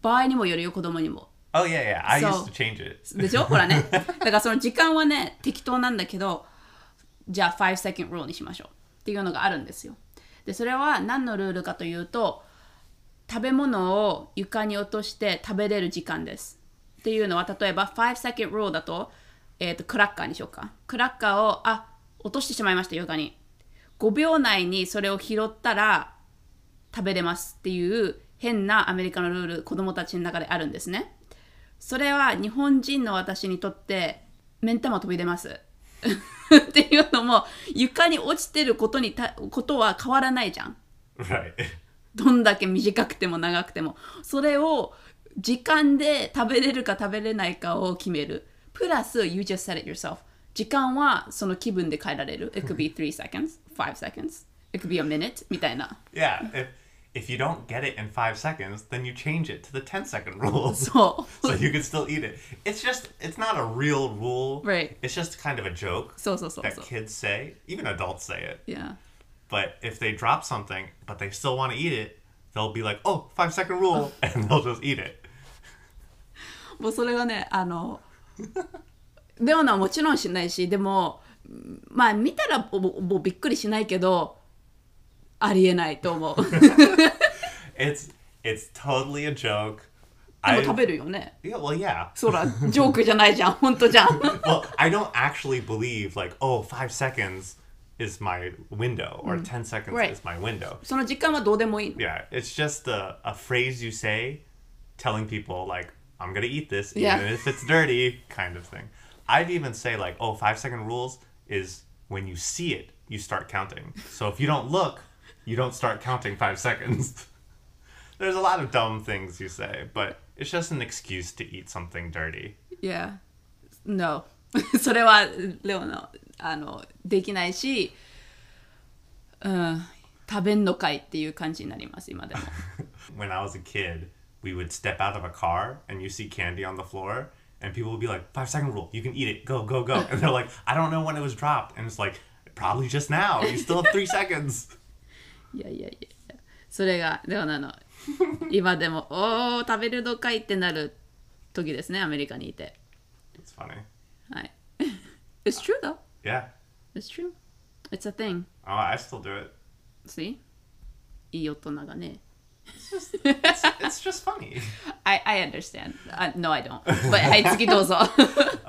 Speaker 1: 場合にもよるよ子供にも。
Speaker 2: Oh yeah, yeah. I
Speaker 1: So-
Speaker 2: used to change it.
Speaker 1: でしょ？ほらね。だからその時間はね適当なんだけどじゃあ5 second rule にしましょうっていうのがあるんですよ。でそれは何のルールかというと食べ物を床に落として食べれる時間です。っていうのは例えば5 second rule だと,、えー、とクラッカーにしようか。クラッカーをあ落としてしまいました床に。5秒内にそれを拾ったら食べれますっていう変なアメリカのルール子供たちの中であるんですね。それは日本人の私にとって目ん玉飛び出ます。っていうのも床に落ちてることにたことは変わらないじゃん。
Speaker 2: Right.
Speaker 1: どんだけ短くても長くても。それを時間で食べれるか食べれないかを決める。プラス you just said it yourself 時間はその気分で変えられる it could be 3 seconds 5 seconds it could be a minute みたいな
Speaker 2: Yeah. If if you don't get it in five seconds, then you change it to the 10 second rule.
Speaker 1: そう
Speaker 2: so you can still eat it. It's just it's not a real rule.
Speaker 1: Right.
Speaker 2: It's just kind of a joke
Speaker 1: そうそうそう
Speaker 2: that
Speaker 1: そう
Speaker 2: kids say. Even adults say it.
Speaker 1: yeah
Speaker 2: But if they drop something but they still want to eat it, they'll be like, "Oh, five second rule," and they'll just eat it.
Speaker 1: もうそれがねあのレオナはもちろんしないしでもまあ見たらもうびっくりしないけどありえないと思うで
Speaker 2: It's it's totally a joke.
Speaker 1: も
Speaker 2: I
Speaker 1: 食べるよね
Speaker 2: yeah, well, yeah.
Speaker 1: そらジョークじゃないじゃん本当じゃん
Speaker 2: well, I don't actually believe like, oh, five seconds is my window or ten seconds
Speaker 1: Right.
Speaker 2: is my window.
Speaker 1: その時間はどうでもいいの
Speaker 2: Yeah, it's just a, a phrase you say telling people like, I'm gonna eat this
Speaker 1: Yeah.
Speaker 2: even if it's dirty, kind of thing. I'd even say like, oh, five second rules is when you see it, you start counting. So if you don't look, you don't start counting five seconds. There's a lot of dumb things you say, but it's just an excuse to eat something dirty.
Speaker 1: Yeah No それはレオナあのできないしうん食べんのかいっていう感じになります今でも
Speaker 2: when I was a kid, we would step out of a car and you see candy on the floor, and people would be like, five second rule, you can eat it, go, go, go. And they're like, I don't know when it was dropped. And it's like, probably just now. You still have three seconds.
Speaker 1: いやいやいやいやそれがレオナの今でもおー食べるのかいってなる時ですねアメリカにいて
Speaker 2: It's funny.
Speaker 1: はい It's true though
Speaker 2: Yeah.
Speaker 1: It's true It's a thing
Speaker 2: Oh, I still do it.
Speaker 1: See いい大人がね
Speaker 2: it's just, it's, it's just funny.
Speaker 1: I, I understand. Uh, no, I don't. But Haitsuki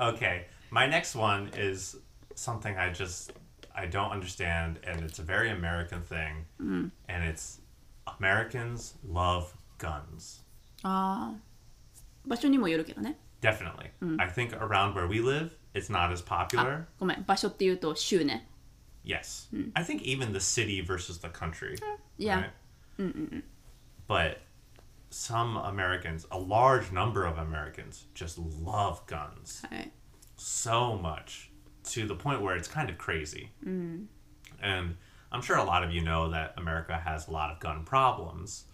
Speaker 2: okay. My next one is something I just I don't understand, and it's a very American thing, mm. and it's Americans love guns.
Speaker 1: Ah,
Speaker 2: Definitely. Mm. I think around where we live, it's not as popular.
Speaker 1: Ah,
Speaker 2: yes. Mm. I think even the city versus the country.
Speaker 1: Yeah.
Speaker 2: Right? Mm, mm, mm. But some Americans, a large number of Americans, just love guns so much to the point where it's kind of crazy. Mm. And I'm sure a lot of you know that America has a lot of gun problems,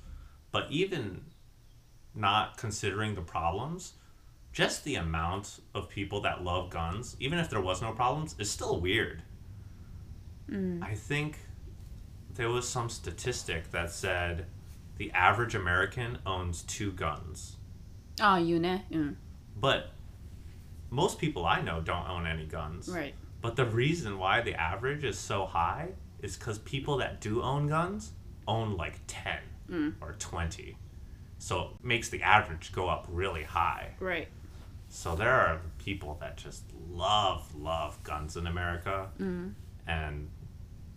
Speaker 2: but even not considering the problems, just the amount of people that love guns, even if there was no problems, is still weird. Mm. I think there was some statistic that said the average American owns two guns.
Speaker 1: Ah, oh, you know. Mm.
Speaker 2: But most people I know don't own any guns.
Speaker 1: Right.
Speaker 2: But the reason why the average is so high is because people that do own guns own like 10 mm. or 20. So it makes the average go up really high.
Speaker 1: Right.
Speaker 2: So there are people that just love, love guns in America. Mm. And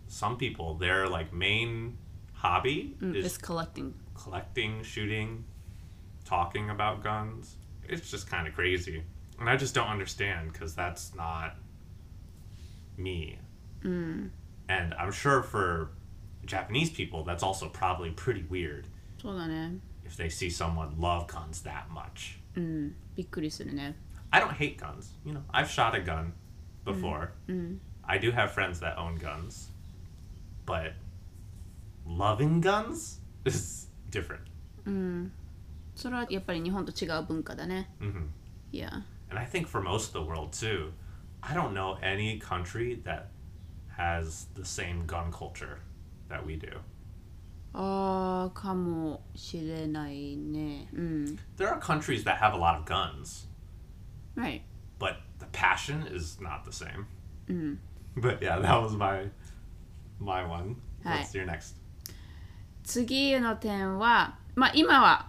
Speaker 2: some people, their like main hobby is
Speaker 1: It's collecting
Speaker 2: collecting, shooting, talking about guns. It's just kind of crazy. And I just don't understand because that's not me. And I'm sure for Japanese people, that's also probably pretty weird
Speaker 1: そうだね
Speaker 2: if they see someone love guns that much.
Speaker 1: びっくりするね
Speaker 2: I don't hate guns. You know, I've shot a gun before. I do have friends that own guns. But loving guns is different.
Speaker 1: それはやっぱり日本と違う文化だね
Speaker 2: hmm
Speaker 1: いや
Speaker 2: and I think for most of the world too, I don't know any country that has the same gun culture that we do.
Speaker 1: ああかもしれないねうん
Speaker 2: There are countries that have a lot of guns,
Speaker 1: right
Speaker 2: but the passion is not the same. But yeah, that was my my one. What's your next?
Speaker 1: 次の点はまあ今は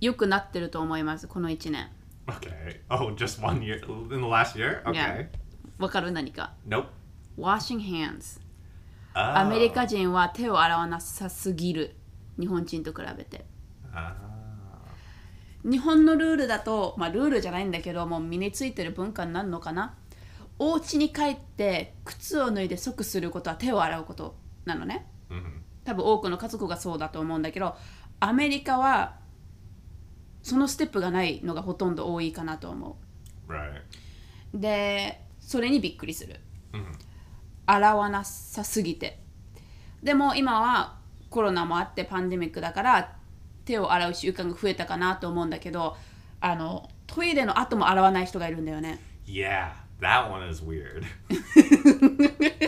Speaker 1: 良くなってると思いますこの1年
Speaker 2: Okay. Oh, just one year in the last year? Okay.
Speaker 1: Yeah. わかる？何か
Speaker 2: ？Nope.
Speaker 1: washing hands
Speaker 2: Oh.
Speaker 1: アメリカ人は手を洗わなさすぎる日本人と比べて
Speaker 2: Ah.
Speaker 1: 日本のルールだとまあルールじゃないんだけどもう身についてる文化になるのかな？お家に帰って靴を脱いで即することは手を洗うことなのね
Speaker 2: Mhm.
Speaker 1: 多分多くの家族がそうだと思うんだけどアメリカはそのステップがないのがほとんど多いかなと思
Speaker 2: Right.
Speaker 1: うでそれにびっくりする
Speaker 2: Mhm.
Speaker 1: 洗わなさすぎてでも今はコロナもあってパンデミックだから手を洗う習慣が増えたかなと思うんだけどあのトイレの後も洗わない人がいるんだよね
Speaker 2: Yeah, that one is weird.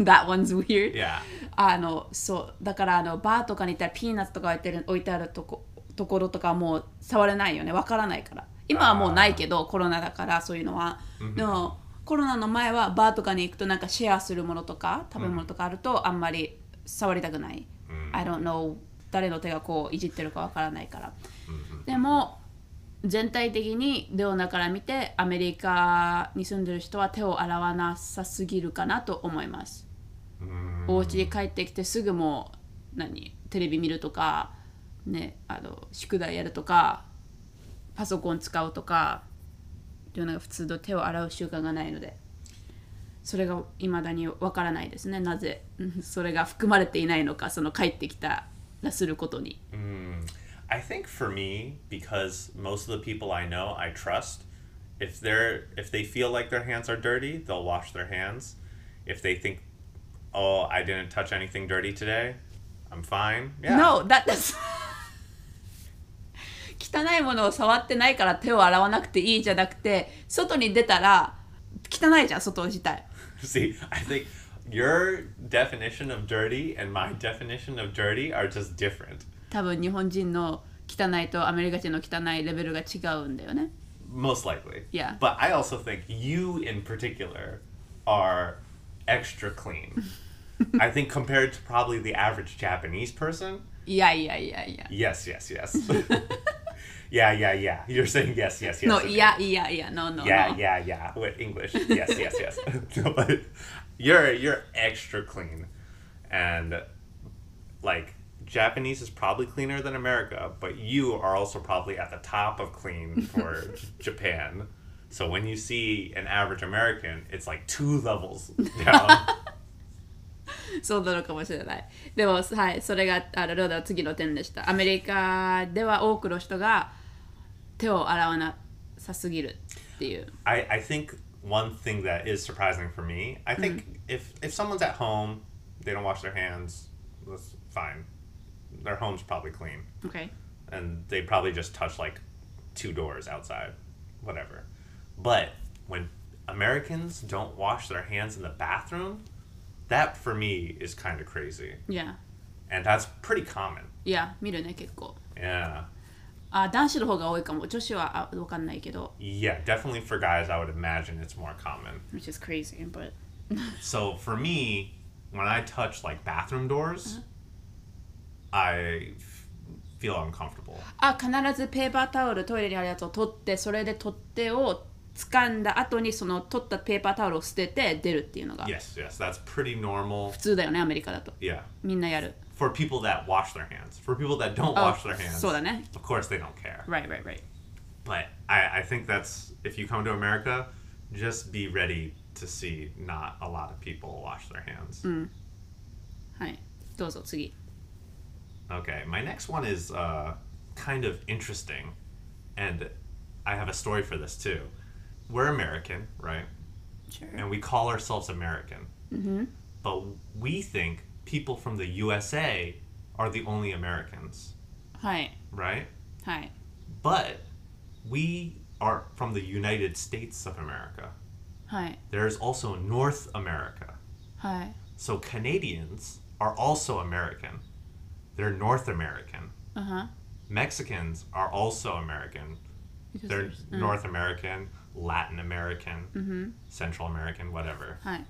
Speaker 1: That one's weird
Speaker 2: yeah.
Speaker 1: あのそうだからあのバーとかに行ったらピーナッツとか置いてる置いてあるとこところとかはもう触れないよね。わからないから。今はもうないけどコロナだからそういうのは、でもコロナの前はバーとかに行くとなんかシェアするものとか食べ物とかあるとあんまり触りたくない、I don't know 誰の手がこういじってるかわからないから、でも全体的にレオナから見てアメリカに住んでる人は手を洗わなさすぎるかなと思いますお家に帰ってきてすぐもう何テレビ見るとか、ね、あの宿題やるとかパソコン使うとかっていうのが普通の手を洗う習慣がないのでそれがいまだにわからないですねなぜうんそれが含まれていないのかその帰ってきたらすることに
Speaker 2: Mm, I think for me, because most of the people I know I trust, if they're if they feel like their hands are dirty, they'll wash their hands. If they think, oh, I didn't touch anything dirty today, I'm fine. Yeah.
Speaker 1: No, that does 汚いものを触ってないから手を洗わなくていいじゃなくて外に出たら汚いじゃん外自体
Speaker 2: See, I think your definition of dirty and my definition of dirty are just different.
Speaker 1: 多分日本人の汚いとアメリカ人の汚いレベルが違うんだよね
Speaker 2: Most likely.
Speaker 1: Yeah.
Speaker 2: But I also think you in particular are extra clean. I think compared to probably the average Japanese person.
Speaker 1: Yeah, yeah, yeah, yeah.
Speaker 2: Yes, yes, yes. yeah, yeah, yeah. You're saying yes, yes, yes.
Speaker 1: No,
Speaker 2: okay.
Speaker 1: yeah, yeah, yeah. No, no.
Speaker 2: Yeah,
Speaker 1: no.
Speaker 2: yeah, yeah. With English, yes, yes, yes. no, but you're you're extra clean, and like Japanese is probably cleaner than America, but you are also probably at the top of clean for Japan. So when you see an average American, it's like two levels down.
Speaker 1: そうなのかもしれないでもはいそれがあのローダの次の点でしたアメリカでは多くの人が手を洗わなさすぎるっていう
Speaker 2: I, I think one thing that is surprising for me, I think if if someone's at home, they don't wash their hands, that's fine. Their home's probably clean.
Speaker 1: OK
Speaker 2: and they probably just touch like two doors outside, whatever. But when Americans don't wash their hands in the bathroom, that for me is kind of crazy.
Speaker 1: いや
Speaker 2: And that's pretty common.
Speaker 1: いや見るね結構
Speaker 2: Yeah.
Speaker 1: あ男子の方が多いかも女子はあ分かんないけど
Speaker 2: Yeah, definitely for guys, I would imagine it's more common.
Speaker 1: which is crazy but
Speaker 2: So for me, when I touch like bathroom doors, I f- feel uncomfortable.
Speaker 1: あ必ずペーパータオルトイレにあるやつを取ってそれで取っ手を 掴んだ後にその取ったペーパータオルを捨てて出るっていうのが
Speaker 2: Yes, yes, that's pretty normal.
Speaker 1: 普通だよねアメリカだと
Speaker 2: Yeah.
Speaker 1: みんなやる
Speaker 2: For people that wash their hands. For people that don't wash their hands.
Speaker 1: そうだね
Speaker 2: Of course, they don't care.
Speaker 1: right right right
Speaker 2: But I, I think that's if you come to America, just be ready to see not a lot of people wash their hands.
Speaker 1: はいどうぞ次
Speaker 2: Okay, my next one is uh, kind of interesting, and I have a story for this too. we're American, right?
Speaker 1: Sure.
Speaker 2: And we call ourselves American. Mm-hmm. But we think people from the USA are the only Americans.
Speaker 1: Hi.
Speaker 2: Right?
Speaker 1: Hi.
Speaker 2: But we are from the United States of America.
Speaker 1: Hi.
Speaker 2: There's also North America.
Speaker 1: Hi.
Speaker 2: So Canadians are also American. They're North American.
Speaker 1: Uh huh.
Speaker 2: Mexicans are also American.
Speaker 1: Because
Speaker 2: they're
Speaker 1: uh,
Speaker 2: North American. Latin American,
Speaker 1: mm-hmm.
Speaker 2: Central American, whatever.
Speaker 1: Hi.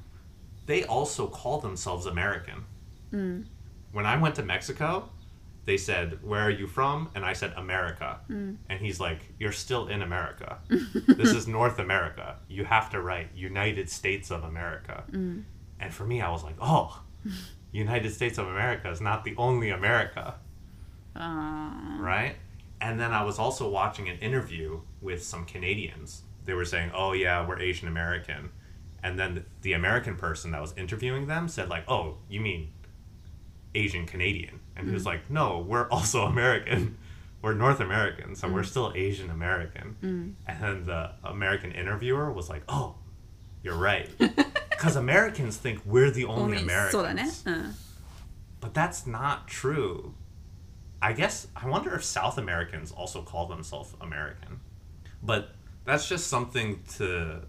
Speaker 2: They also call themselves American.
Speaker 1: Mm.
Speaker 2: When I went to Mexico, they said, Where are you from? And I said, America. Mm. And he's like, You're still in America. this is North America. You have to write United States of America. Mm. And for me, I was like, Oh, United States of America is not the only America.
Speaker 1: Uh...
Speaker 2: Right? And then I was also watching an interview with some Canadians they were saying, "Oh yeah, we're Asian American," and then the American person that was interviewing them said like, "Oh, you mean Asian Canadian?" And mm-hmm. he was mm. like, "No, we're also American. We're North American, so mm-hmm. we're mm. still Asian American." Mm-hmm. And then the American interviewer was like, "Oh, you're right." Because Americans think we're the only, Americans.
Speaker 1: Eh? Uh.
Speaker 2: But that's not true. I guess I wonder if South Americans also call themselves American. But that's just something to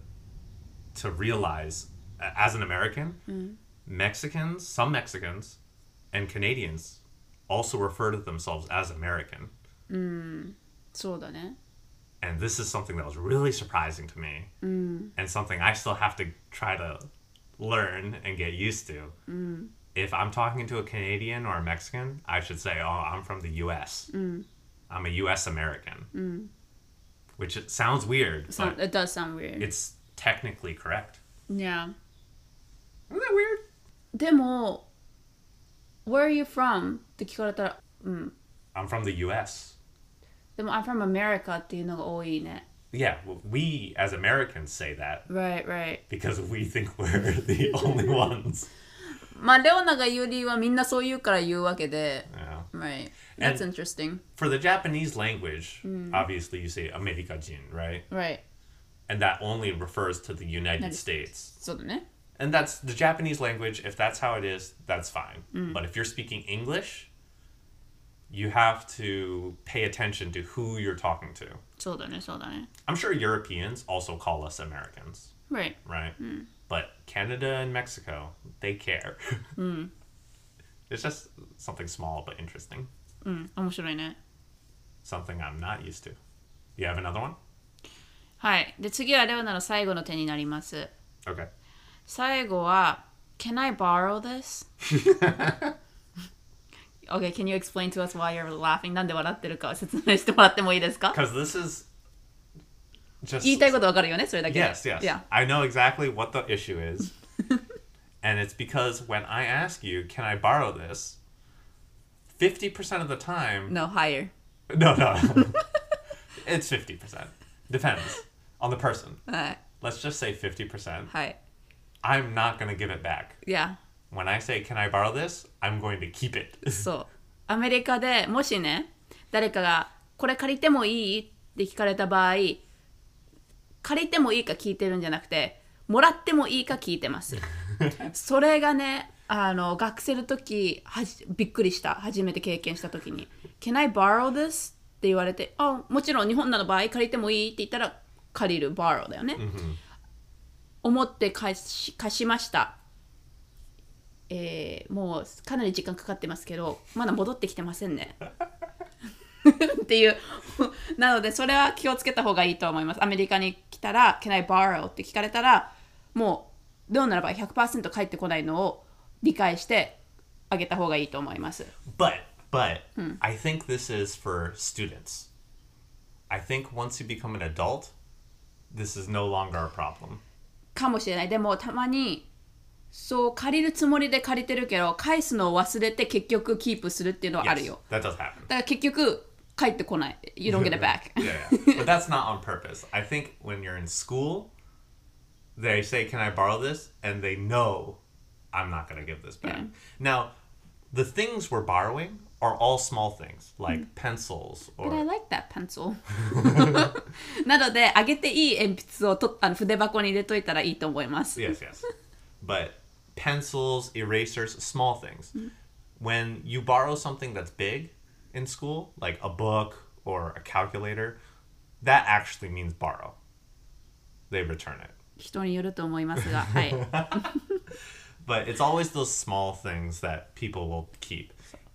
Speaker 2: to realize as an American. Mm-hmm. Mexicans, some Mexicans, and Canadians also refer to themselves as American.
Speaker 1: Mm,
Speaker 2: and this is something that was really surprising to me, mm. and something I still have to try to learn and get used to. Mm. If I'm talking to a Canadian or a Mexican, I should say, "Oh, I'm from the U.S. Mm. I'm a U.S. American." Mm which it sounds weird,
Speaker 1: So,
Speaker 2: but
Speaker 1: it does sound weird.
Speaker 2: it's technically correct.
Speaker 1: Yeah.
Speaker 2: Isn't that weird?
Speaker 1: でも、Where are you from? って聞かれたら、うん。
Speaker 2: I'm from the U.S.
Speaker 1: でも、I'm from America っていうのが多いね。
Speaker 2: Yeah, well, we as Americans say that
Speaker 1: Right, right.
Speaker 2: because we think we're the only ones.
Speaker 1: まあ、レオナが言う理由はみんなそう言うから言うわけで。
Speaker 2: Yeah.
Speaker 1: Right. That's and interesting.
Speaker 2: For the Japanese language, mm. obviously you say America Jin, right?
Speaker 1: Right.
Speaker 2: And that only refers to the United, States.
Speaker 1: States. Eh?
Speaker 2: And that's the Japanese language. If that's how it is, that's fine. Mm. But if you're speaking English, you have to pay attention to who you're talking to.
Speaker 1: So eh? eh?
Speaker 2: I'm sure Europeans also call us Americans.
Speaker 1: Right.
Speaker 2: Right. Mm. But Canada and Mexico, they care. mm. it's just something small but interesting.
Speaker 1: うん、面白いね。
Speaker 2: Something I'm not used to. You have another one?
Speaker 1: はい。で、次はレオナの最後の手になります。
Speaker 2: Okay.
Speaker 1: 最後は、Can I borrow this? okay, can you explain to us why you're laughing? なんで笑ってるか説明してもらってもいいですか
Speaker 2: Because this is just
Speaker 1: 言いたいことわかるよね、それだけで。
Speaker 2: Yes, yes.
Speaker 1: Yeah.
Speaker 2: I know exactly what the issue is. and it's because when I ask you, can I borrow this? 50% of the time,
Speaker 1: No, higher.
Speaker 2: no, no. it's 50%. Depends on the person.
Speaker 1: はい。
Speaker 2: Let's just say 50%.
Speaker 1: はい。
Speaker 2: I'm not going to give it back.
Speaker 1: いや、
Speaker 2: When I say, can I borrow this? I'm going to keep it.
Speaker 1: そう。アメリカでもしね、誰かが、これ借りてもいいって聞かれた場合、借りてもいいか聞いてるんじゃなくて、 もらってもいいか聞いてます。それがね、あの学生の時はじびっくりした。初めて経験した時に。Can I borrow this? って言われて、あ、もちろん日本なの場合借りてもいいって言ったら借りる、borrow だよね。思って貸し貸しました。えーもうかなり時間かかってますけどまだ戻ってきてませんね っていうなのでそれは気をつけた方がいいと思いますアメリカに来たら「Can I borrow?」って聞かれたらもうどうならば100%返ってこないのを理解してあげた方がいいと思います
Speaker 2: But, but, I think this is for students. I think once you become an adult, this is no longer a problem.
Speaker 1: かもしれないでもたまにそう借りるつもりで借りてるけど返すのを忘れて結局キープするっていうのはある
Speaker 2: Yes,
Speaker 1: よ
Speaker 2: that does happen.
Speaker 1: だから結局返ってこない You don't get it back
Speaker 2: yeah, yeah. but that's not on purpose. I think when you're in school, they say, "Can I borrow this?" and they know I'm not going to give this back.
Speaker 1: Yeah.
Speaker 2: Now, the things we're borrowing are all small things like pencils
Speaker 1: But I
Speaker 2: or
Speaker 1: like that pencil なのであげていい鉛筆をとあの筆箱に入れといたらいいと思います
Speaker 2: yes, yes. But pencils, erasers, small things. When you borrow something that's big in school, like a book or a calculator, that actually means borrow. They return it.
Speaker 1: 人によると思いますが、はい。
Speaker 2: But it's always those small things that people will keep.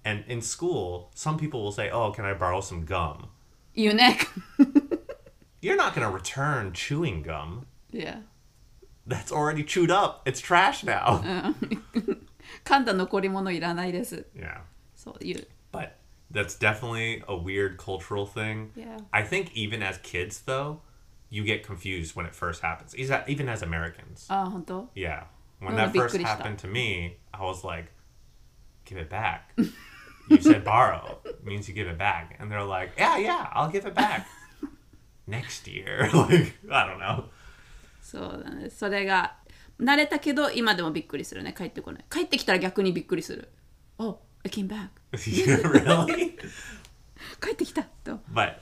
Speaker 2: And in school, some people will say, "Oh, can I borrow some gum?"
Speaker 1: 言うね。
Speaker 2: You're not going to return chewing gum.
Speaker 1: いや。
Speaker 2: That's already chewed up. It's trash now.
Speaker 1: 噛んだ残り物いらないです。
Speaker 2: Yeah.
Speaker 1: そう言う。
Speaker 2: But that's definitely a weird cultural thing.
Speaker 1: Yeah.
Speaker 2: I think even as kids, though, you get confused when it first happens. Is that even as Americans?
Speaker 1: あ、本当
Speaker 2: Yeah. When
Speaker 1: Oh,
Speaker 2: that first
Speaker 1: びっくりした。
Speaker 2: happened to me, I was like, "Give it back." you said borrow means you give it back, and they're like, "Yeah, yeah, I'll give it back next year." like I don't know.
Speaker 1: そうだね。それが慣れたけど今でもびっくりするね。帰ってこない。帰ってきたら逆にびっくりする。Oh, I came back.
Speaker 2: really?
Speaker 1: 帰ってきたと。
Speaker 2: But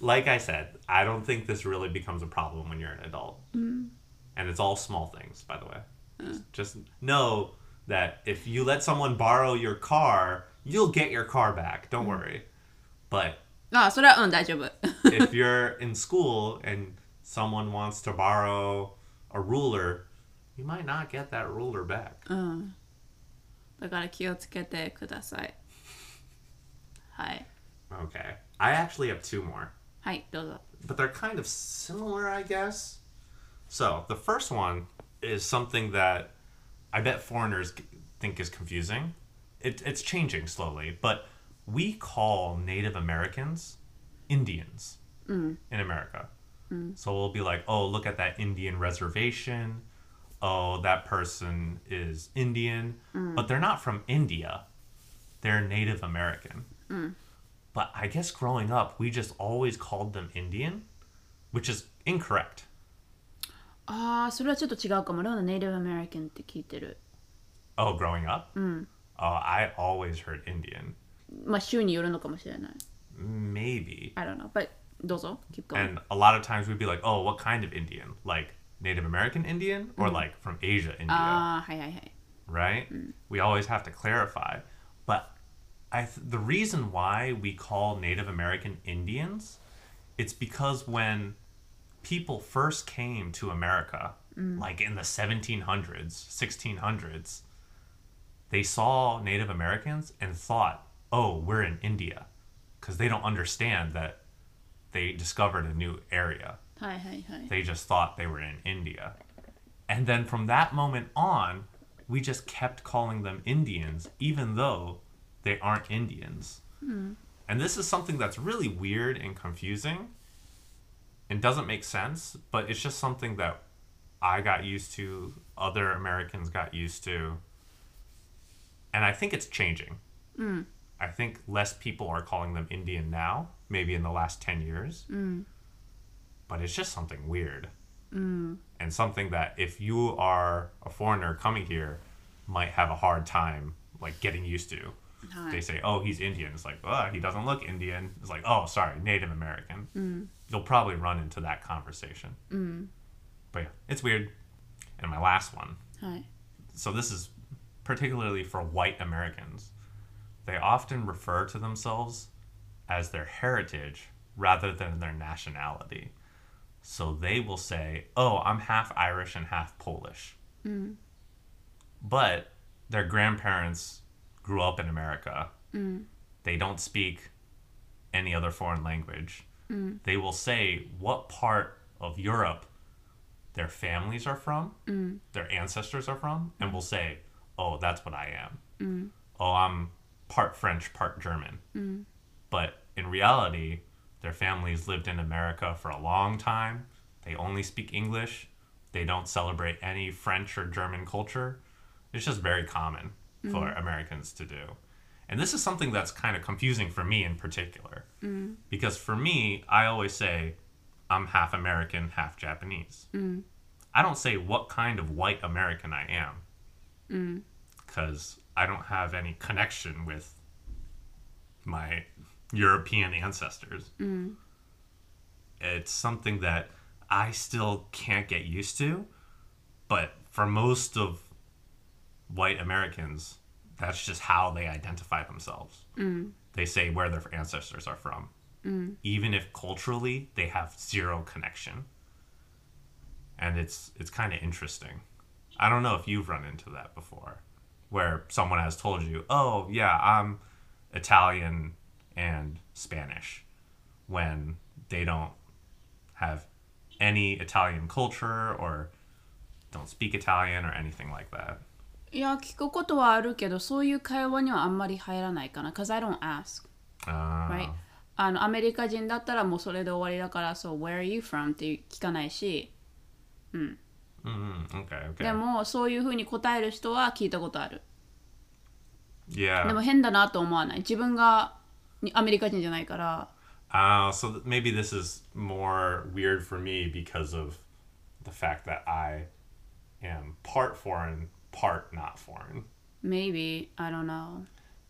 Speaker 2: like I said, I don't think this really becomes a problem when you're an adult. And it's all small things, by the way. Just, just know that if you let someone borrow your car, you'll get your car back. Don't worry. But
Speaker 1: あ、それはうん大丈夫。
Speaker 2: if you're in school and someone wants to borrow a ruler, you might not get that ruler back.
Speaker 1: だから気をつけてください。はい。
Speaker 2: Okay. I actually have two more. But they're kind of similar, I guess. So the first one is something that I bet foreigners think is confusing. It, it's changing slowly, but we call Native Americans Indians mm. in America. Mm. So we'll be like, oh, look at that Indian reservation. Oh, that person is Indian. Mm. But they're not from India, they're Native American. But I guess growing up, we just always called them Indian, which is incorrect.
Speaker 1: ああ、それはちょっと違うかも。俺はネイティブアメリカンって聞いてる。
Speaker 2: Oh, growing up? Oh, I always heard Indian.
Speaker 1: まあ、州によるのかもしれない。
Speaker 2: Maybe.
Speaker 1: I don't know. But どうぞ。keep going.
Speaker 2: And a lot of times we'd be like, oh, what kind of Indian? Like Native American Indian or like from Asia, India?
Speaker 1: ああ、はいはいはい。
Speaker 2: right? We always have to clarify. But I th- the reason why we call Native American Indians, it's because when people first came to America, mm. like in the 1700s, 1600s, they saw Native Americans and thought, "Oh, we're in India," because they don't understand that they discovered a new area.
Speaker 1: Hi, hi, hi.
Speaker 2: They just thought they were in India, and then from that moment on, we just kept calling them Indians, even though they aren't Indians. Hmm. And this is something that's really weird and confusing and doesn't make sense, but it's just something that I got used to, other Americans got used to. And I think it's changing. Hmm. I think less people are calling them Indian now, maybe in the last 10 years hmm. but it's just something weird and something that if you are a foreigner coming here might have a hard time like getting used to they say oh he's indian. It's like oh he doesn't look indian. It's like oh sorry native american. Mm. You'll probably run into that conversation. Mm. But yeah it's weird. And my last one.
Speaker 1: はい。
Speaker 2: so this is particularly for white Americans. They often refer to themselves as their heritage rather than their nationality. So they will say, "Oh, I'm half Irish and half Polish." Mm. But their grandparents grew up in America. They don't speak any other foreign language. They will say what part of Europe their families are from, their ancestors are from, and will say, "Oh, that's what I am." Oh, I'm part French, part German. But in reality, their families lived in America for a long time. They only speak English. They don't celebrate any French or German culture. It's just very common for mm. Americans to do. And this is something that's kind of confusing for me in particular. Mm. Because for me, I always say, I'm half American, half Japanese. Mm. I don't say what kind of white American I am because I don't have any connection with my European ancestors. It's something that I still can't get used to, but for most of white Americans, that's just how they identify themselves. Mm. They say where their ancestors are from. Mm. even if culturally they have zero connection. And it's it's kind of interesting. I don't know if you've run into that before, where someone has told you, "Oh, yeah, I'm Italian and Spanish," when they don't have any Italian culture or don't speak Italian or anything like that.
Speaker 1: いや、聞くことはあるけど、そういう会話にはあんまり入らないかな。Cause I don't ask.
Speaker 2: Uh...
Speaker 1: あのアメリカ人だったらもうそれで終わりだから、So where are you from? って聞かないし。
Speaker 2: うん。
Speaker 1: でもそういうふうに答える人は聞いたことある。でも変だなと思わない？自分がアメリカ人じゃないから。
Speaker 2: ああ、そう、maybe this is more weird for me because of the fact that I am part foreign. Part not foreign.
Speaker 1: Maybe I don't know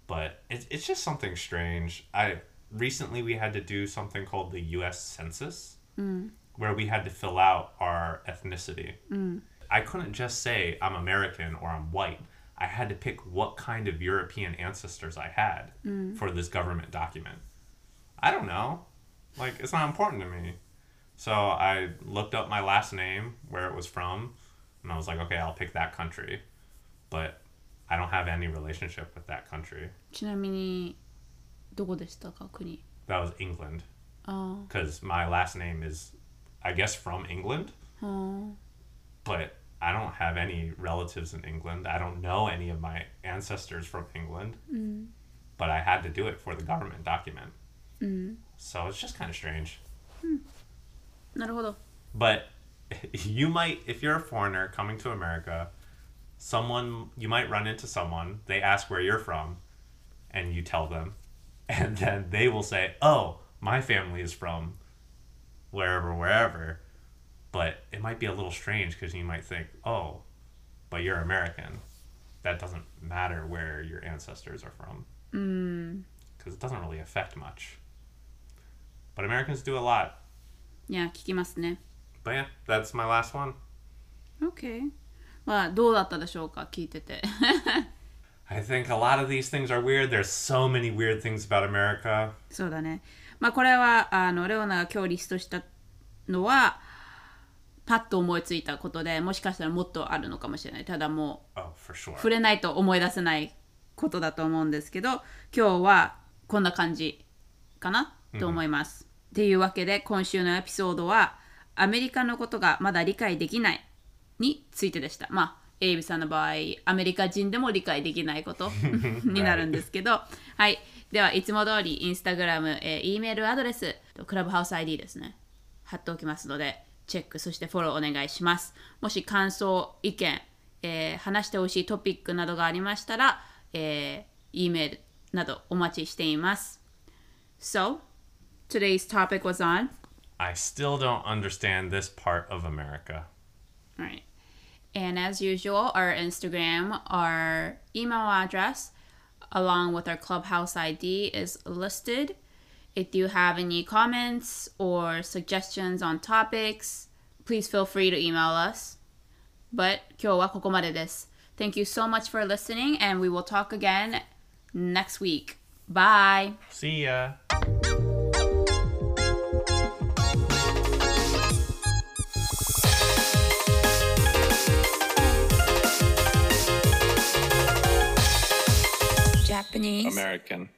Speaker 2: But it's it's just something strange. I recently we had to do something called the U.S. Census, mm. where we had to fill out our ethnicity. Mm. I couldn't just say I'm American or I'm white. I had to pick what kind of European ancestors I had mm. for this government document. I don't know. Like, it's not important to me. So I looked up my last name, where it was from, and I was like, okay, I'll pick that country But I don't have any relationship with that country.
Speaker 1: ちなみにどこでしたか国
Speaker 2: That was England.
Speaker 1: あ
Speaker 2: Because my last name is, I guess, from England.
Speaker 1: あは
Speaker 2: But I don't have any relatives in England. I don't know any of my ancestors from England. But I had to do it for the government document. So it's just kind of strange.
Speaker 1: あなるほど
Speaker 2: But you might, if you're a foreigner coming to America, someone you might run into someone they ask where you're from and you tell them and then they will say oh my family is from wherever wherever. But it might be a little strange because you might think oh but you're american. That doesn't matter where your ancestors are from. Because mm. it doesn't really affect much. But americans do a lot.
Speaker 1: Yeah kikimasu ne.
Speaker 2: But yeah that's my last one.
Speaker 1: Okay. まあどうだったでしょうか？聞いてて
Speaker 2: I think a lot of these things are weird. There's so many weird things about America.
Speaker 1: そうだねまあこれはあのレオナが今日リストしたのはパッと思いついたことでもしかしたらもっとあるのかもしれないただもう
Speaker 2: Oh, sure.
Speaker 1: 触れないと思い出せないことだと思うんですけど今日はこんな感じかな？と思います。っていうわけで今週のエピソードはアメリカのことがまだ理解できないについてでした。まあエイビさんの場合アメリカ人でも理解できないこと になるんですけどはいではいつも通りインスタグラム、えー、E メールアドレスクラブハウス ID ですね貼っておきますのでチェックそしてフォローお願いしますもし感想意見、えー話してほしいトピックなどがありましたら、えー、E メールなどお待ちしています So today's topic was on?
Speaker 2: I still don't understand this part of America.
Speaker 1: Right. And as usual, our Instagram, our email address, along with our clubhouse ID is listed. If you have any comments or suggestions on topics, please feel free to email us. But 今日はここまでです. Thank you so much for listening, and we will talk again next week. Bye.
Speaker 2: See ya.
Speaker 1: Japanese.
Speaker 2: American.